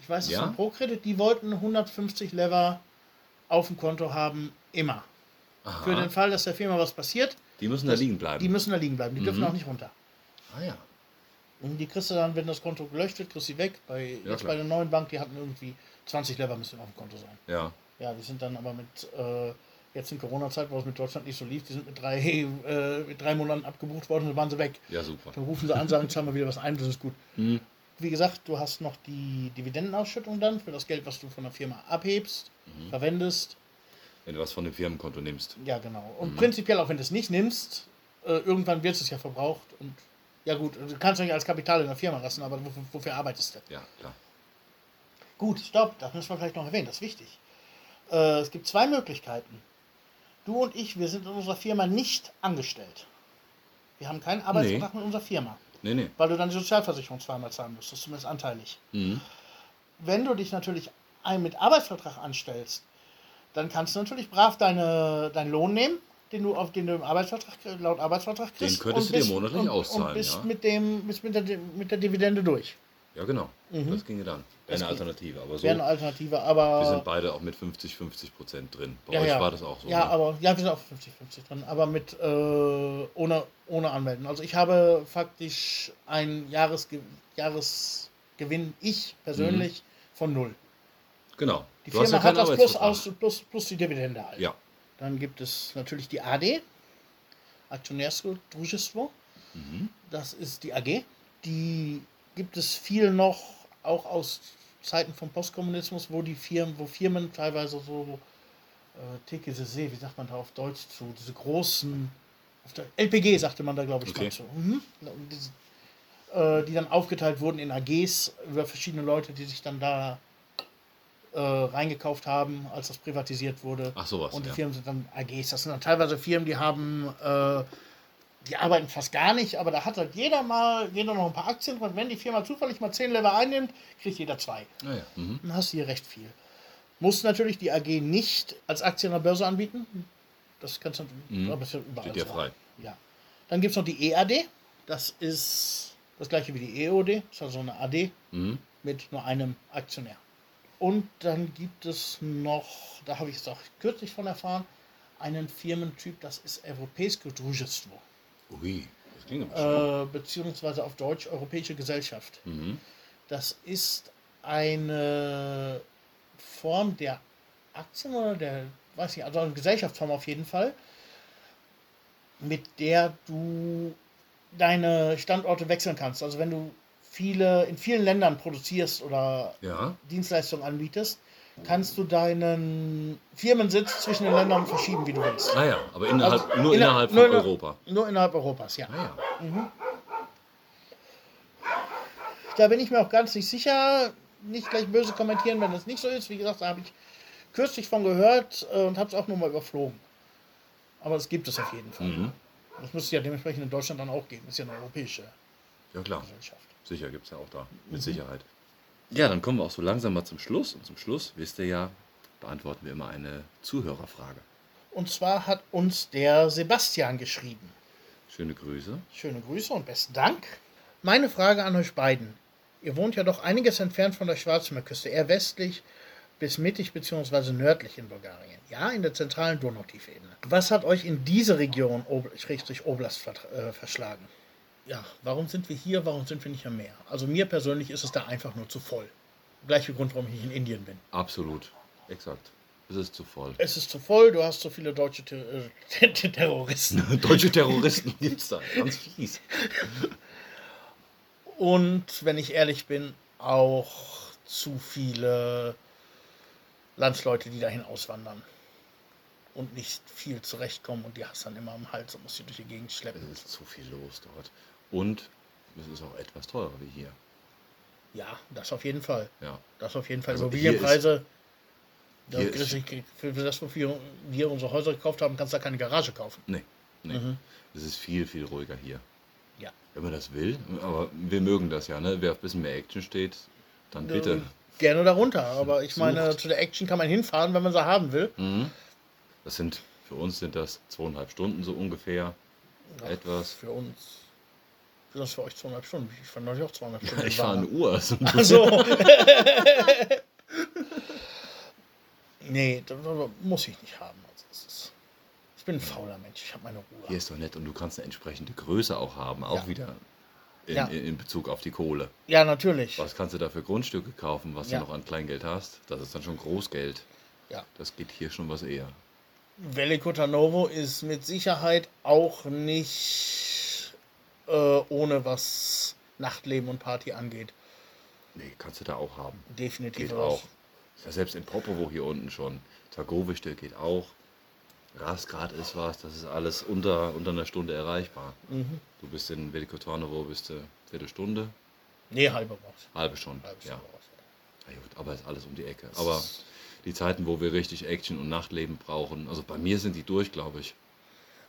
Ich weiß es Ja? von ProCredit, die wollten 150 Lever auf dem Konto haben, immer. Aha. Für den Fall, dass der Firma was passiert, die müssen da das- liegen bleiben. die müssen da liegen bleiben, die dürfen Mhm. auch nicht runter. ah ja. Und die kriegst du dann, wenn das Konto gelöscht wird, kriegst du sie weg. Bei, Ja, jetzt klar. bei der neuen Bank, die hatten irgendwie 20 Lever müssen auf dem Konto sein. Ja, Ja, die sind dann aber mit, äh, jetzt in Corona-Zeit, wo es mit Deutschland nicht so lief, die sind mit drei, äh, mit drei Monaten abgebucht worden und dann waren sie weg. ja, super. Dann rufen sie an, sagen, zahlen wir wieder was ein, das ist gut. Mhm. Wie gesagt, du hast noch die Dividendenausschüttung dann für das Geld, was du von der Firma abhebst, Mhm. verwendest. Wenn du was von dem Firmenkonto nimmst. Ja, genau. Mhm. Und prinzipiell, auch wenn du es nicht nimmst, äh, irgendwann wird es ja verbraucht. Und ja gut, du kannst nicht als Kapital in der Firma lassen, aber wofür, wofür arbeitest du? Ja, klar. Gut, stopp, das müssen wir vielleicht noch erwähnen, das ist wichtig. Äh, es gibt zwei Möglichkeiten. Du und ich, wir sind in unserer Firma nicht angestellt. Wir haben keinen Arbeitsvertrag mit unserer Firma, Nee, nee. weil du dann die Sozialversicherung zweimal zahlen müsstest, zumindest anteilig. Mhm. Wenn du dich natürlich mit Arbeitsvertrag anstellst, dann kannst du natürlich brav deine, deinen Lohn nehmen, den du auf den du im Arbeitsvertrag laut Arbeitsvertrag kriegst. könntest und du dir monatlich und, auszahlen, Und bist ja. mit dem bist mit der, mit der Dividende durch. Ja, genau. Mhm. Das ginge dann. Das Eine. Alternative. Aber so, Wäre eine Alternative, wir aber. sind beide auch mit 50, 50 Prozent drin. Bei Ja, euch ja. war das auch so. Ja, ne? aber ja, wir sind auch 50-50 drin, aber mit äh, ohne, ohne Anmelden. Also ich habe faktisch einen Jahresge Jahresgewinn, ich persönlich, von null. Genau. Die Du hast Firma hat das plus, aus, plus, plus die Dividende halt. Ja. Dann gibt es natürlich die AD, Aktionärsko Družstvo. Mhm. Das ist die AG. Die gibt es viel noch, auch aus Zeiten vom Postkommunismus, wo die Firmen, wo Firmen teilweise so äh, TKCC, wie sagt man da auf Deutsch zu, diese großen, auf der LPG sagte man da glaube ich Okay. mal zu. Mhm. Diese, äh, die dann aufgeteilt wurden in AGs über verschiedene Leute, die sich dann da äh, reingekauft haben, als das privatisiert wurde. Ach, sowas, Und die ja. Firmen sind dann AGs. Das sind dann teilweise Firmen, die haben, äh, die arbeiten fast gar nicht, aber da hat halt jeder mal, jeder noch ein paar Aktien drin. Wenn die Firma zufällig mal 10 Lever einnimmt, kriegt jeder zwei. Ah, ja. Mhm. Dann hast du hier recht viel. Muss natürlich die AG nicht als Aktie an der Börse anbieten. Das kannst du Mhm. aber ja überall Steht dir frei. Ja. Dann gibt es noch die EAD. Das ist das gleiche wie die EOD. Das ist also eine AD Mhm. mit nur einem Aktionär. Und dann gibt es noch, da habe ich es auch kürzlich von erfahren, einen Firmentyp, das ist Europejskie Drużystwo. Ui, das klingt aber äh, Beziehungsweise auf Deutsch Europäische Gesellschaft. Mhm. Das ist eine Form der Aktien oder der, weiß nicht, also eine Gesellschaftsform auf jeden Fall, mit der du deine Standorte wechseln kannst. Also wenn du viele in vielen Ländern produzierst oder Ja, Dienstleistungen anbietest, kannst du deinen Firmensitz zwischen den Ländern verschieben, wie du willst. ah ja, aber innerhalb, Also nur inner- innerhalb nur von inner- Europa. Nur innerhalb Europas, ja. Ah ja. Da bin ich mir auch ganz nicht sicher. Nicht gleich böse kommentieren, wenn das nicht so ist. Wie gesagt, da habe ich kürzlich von gehört äh, und habe es auch nur mal überflogen. Aber es gibt es auf jeden Fall. Mhm. Das müsste ja dementsprechend in Deutschland dann auch geben. Ist ja eine europäische Ja klar, Gesellschaft. Sicher gibt es ja auch da, Mhm. mit Sicherheit. Ja, dann kommen wir auch so langsam mal zum Schluss. Und zum Schluss, wisst ihr ja, beantworten wir immer eine Zuhörerfrage. Und zwar hat uns der Sebastian geschrieben. Schöne Grüße. Schöne Grüße und besten Dank. Meine Frage an euch beiden. Ihr wohnt ja doch einiges entfernt von der Schwarzmeerküste, eher westlich bis mittig bzw. nördlich in Bulgarien. Ja, in der zentralen Donautiefebene. Was hat euch in diese Region Ob Oblast ver äh, verschlagen? Ja, warum sind wir hier? Warum sind wir nicht am Meer? Also mir persönlich ist es da einfach nur zu voll. Gleicher Grund, warum ich in Indien bin. Absolut. Exakt. Es ist zu voll. Es ist zu voll, du hast zu viele deutsche Ter äh, Terroristen. Deutsche Terroristen gibt es da. Ganz fies. Und wenn ich ehrlich bin, auch zu viele Landsleute, die dahin auswandern und nicht viel zurechtkommen und die hast dann immer am Hals und musst sie durch die Gegend schleppen. Es ist zu viel los dort. Und es ist auch etwas teurer wie hier. Ja, das auf jeden Fall. Ja. Das auf jeden Fall. Also Immobilienpreise. Da ist- Für das, wofür wir unsere Häuser gekauft haben, kannst du da keine Garage kaufen. Nee. nee. Mhm. Es ist viel, viel ruhiger hier. Ja. Wenn man das will. Aber wir mögen das ja, ne? Wer auf ein bisschen mehr Action steht, dann bitte. Gerne darunter. Aber ich meine, Sucht. zu der Action kann man hinfahren, wenn man sie haben will. Mhm. Das sind, für uns sind das zweieinhalb Stunden so ungefähr. Etwas. Für uns. Das für euch zweieinhalb Stunden. Ich fand neulich auch zweieinhalb Stunden. Ich fahre eine Uhr. Also Also. nee, das muss ich nicht haben. Also ich bin ein fauler Mensch. Ich habe meine Ruhe. Hier ist doch nett und du kannst eine entsprechende Größe auch haben, auch Ja. wieder in, Ja. in, Bezug auf die Kohle. Ja, natürlich. Was kannst du da für Grundstücke kaufen, was Ja. du noch an Kleingeld hast? Das ist dann schon Großgeld. Ja. Das geht hier schon was eher. Veliko Tarnovo ist mit Sicherheit auch nicht äh, ohne was Nachtleben und Party angeht. Nee, kannst du da auch haben. Definitiv Geht auch. Ja, selbst in Popovo hier unten schon. Tagowichte geht auch. Rasgrad ist was, das ist alles unter, unter einer Stunde erreichbar. Mhm. Du bist in Velikotornovo, bist du Viertelstunde, Nee, halbe raus. halbe Stunde. Halbe ja. Stunde ja gut, aber ist alles um die Ecke. Aber die Zeiten, wo wir richtig Action und Nachtleben brauchen, also bei mir sind die durch, glaube ich.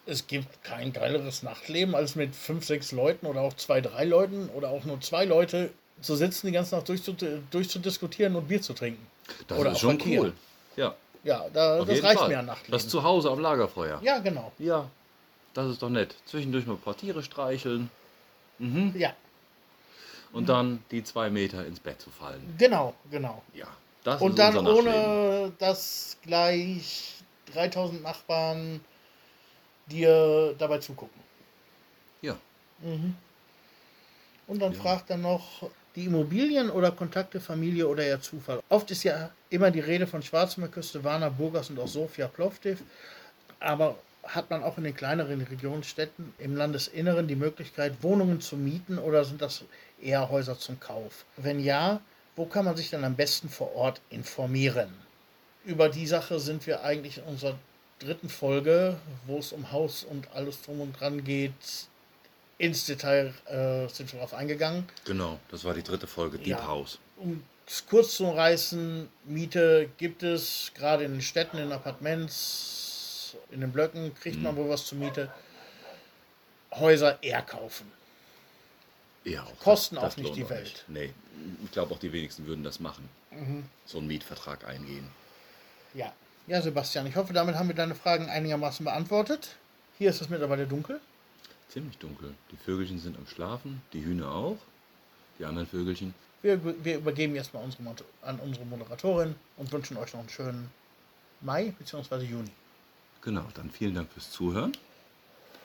Es gibt kein geileres Nachtleben, als mit fünf, sechs Leuten oder auch zwei, drei Leuten oder auch nur zwei Leute zu sitzen, die ganze Nacht durchzud- durchzudiskutieren und Bier zu trinken. Das Oder ist schon Verkehr. cool. Ja, Ja, da, das reicht Fall. mir an Nachtleben. Das zu Hause am Lagerfeuer. ja, genau. Ja, das ist doch nett. Zwischendurch mal ein paar Tiere streicheln mhm. Ja, und dann die zwei Meter ins Bett zu fallen. genau, genau. Ja, das Und ist dann unser ohne dass gleich 3000 Nachbarn dir dabei zugucken. Ja, Mhm. Und dann Ja. fragt er noch die Immobilien oder Kontakte, Familie oder eher Zufall. Oft ist ja immer die Rede von Schwarzmeerküste, Varna, Burgas und auch Sofia Plovdiv. Aber hat man auch in den kleineren Regionsstädten im Landesinneren die Möglichkeit, Wohnungen zu mieten oder sind das eher Häuser zum Kauf? Wenn ja, wo kann man sich dann am besten vor Ort informieren? Über die Sache sind wir eigentlich in unserer dritten Folge, wo es um Haus und alles drum und dran geht, ins Detail äh, sind wir darauf eingegangen. genau. Das war die dritte Folge, Deep Ja. House. Um es kurz zu reißen, Miete gibt es, gerade in den Städten, in Appartements, in den Blöcken kriegt man wohl was zur Miete. Häuser eher kaufen. Ja, auch Kosten das- auch das nicht lohnt die auch Welt. Nee, ich glaube auch die wenigsten würden das machen. Mhm. So einen Mietvertrag eingehen. Ja. Ja, Sebastian, ich hoffe, damit haben wir deine Fragen einigermaßen beantwortet. Hier ist es mittlerweile dunkel. Ziemlich dunkel. Die Vögelchen sind am Schlafen, die Hühner auch. Die anderen Vögelchen. Wir, wir übergeben jetzt mal unsere, an unsere Moderatorin und wünschen euch noch einen schönen Mai bzw. Juni. Genau, dann vielen Dank fürs Zuhören.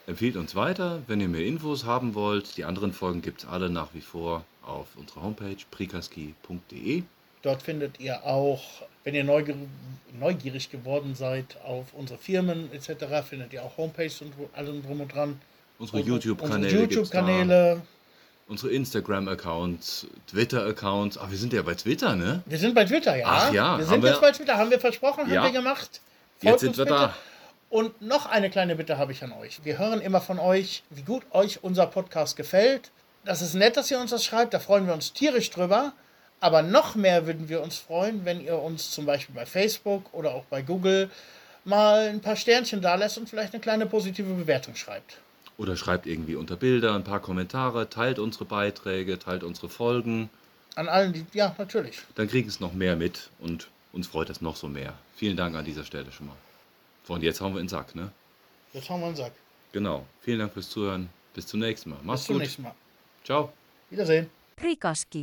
Empfehlt uns weiter, wenn ihr mehr Infos haben wollt. Die anderen Folgen gibt es alle nach wie vor auf unserer Homepage prikaski.de. Dort findet ihr auch, wenn ihr neugierig, geworden seid auf unsere Firmen etc., findet ihr auch Homepages und allem drum und dran. Unsere YouTube-Kanäle. Unsere. YouTube-Kanäle. Unsere Instagram-Accounts, Twitter-Accounts. Ach, wir sind ja bei Twitter, ne? Wir sind bei Twitter, ja. Ach ja, wir sind wir- jetzt bei Twitter, haben wir versprochen, Ja. haben wir gemacht. Jetzt Folgt sind uns wir bitte. da. Und noch eine kleine Bitte habe ich an euch. Wir hören immer von euch, wie gut euch unser Podcast gefällt. Das ist nett, dass ihr uns das schreibt, da freuen wir uns tierisch drüber. Aber noch mehr würden wir uns freuen, wenn ihr uns zum Beispiel bei Facebook oder auch bei Google mal ein paar Sternchen da lässt und vielleicht eine kleine positive Bewertung schreibt. Oder schreibt irgendwie unter Bilder ein paar Kommentare, teilt unsere Beiträge, teilt unsere Folgen. An allen, die, ja, natürlich. Dann kriegen es noch mehr mit und uns freut es noch so mehr. Vielen Dank an dieser Stelle schon mal. So, und jetzt hauen wir in den Sack, ne? Jetzt haben wir einen Sack. Genau. Vielen Dank fürs Zuhören. Bis zum nächsten Mal. Bis Macht's zum gut. nächsten Mal. Ciao. Wiedersehen. Prikoski.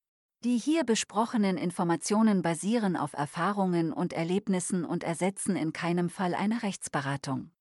Die hier besprochenen Informationen basieren auf Erfahrungen und Erlebnissen und ersetzen in keinem Fall eine Rechtsberatung.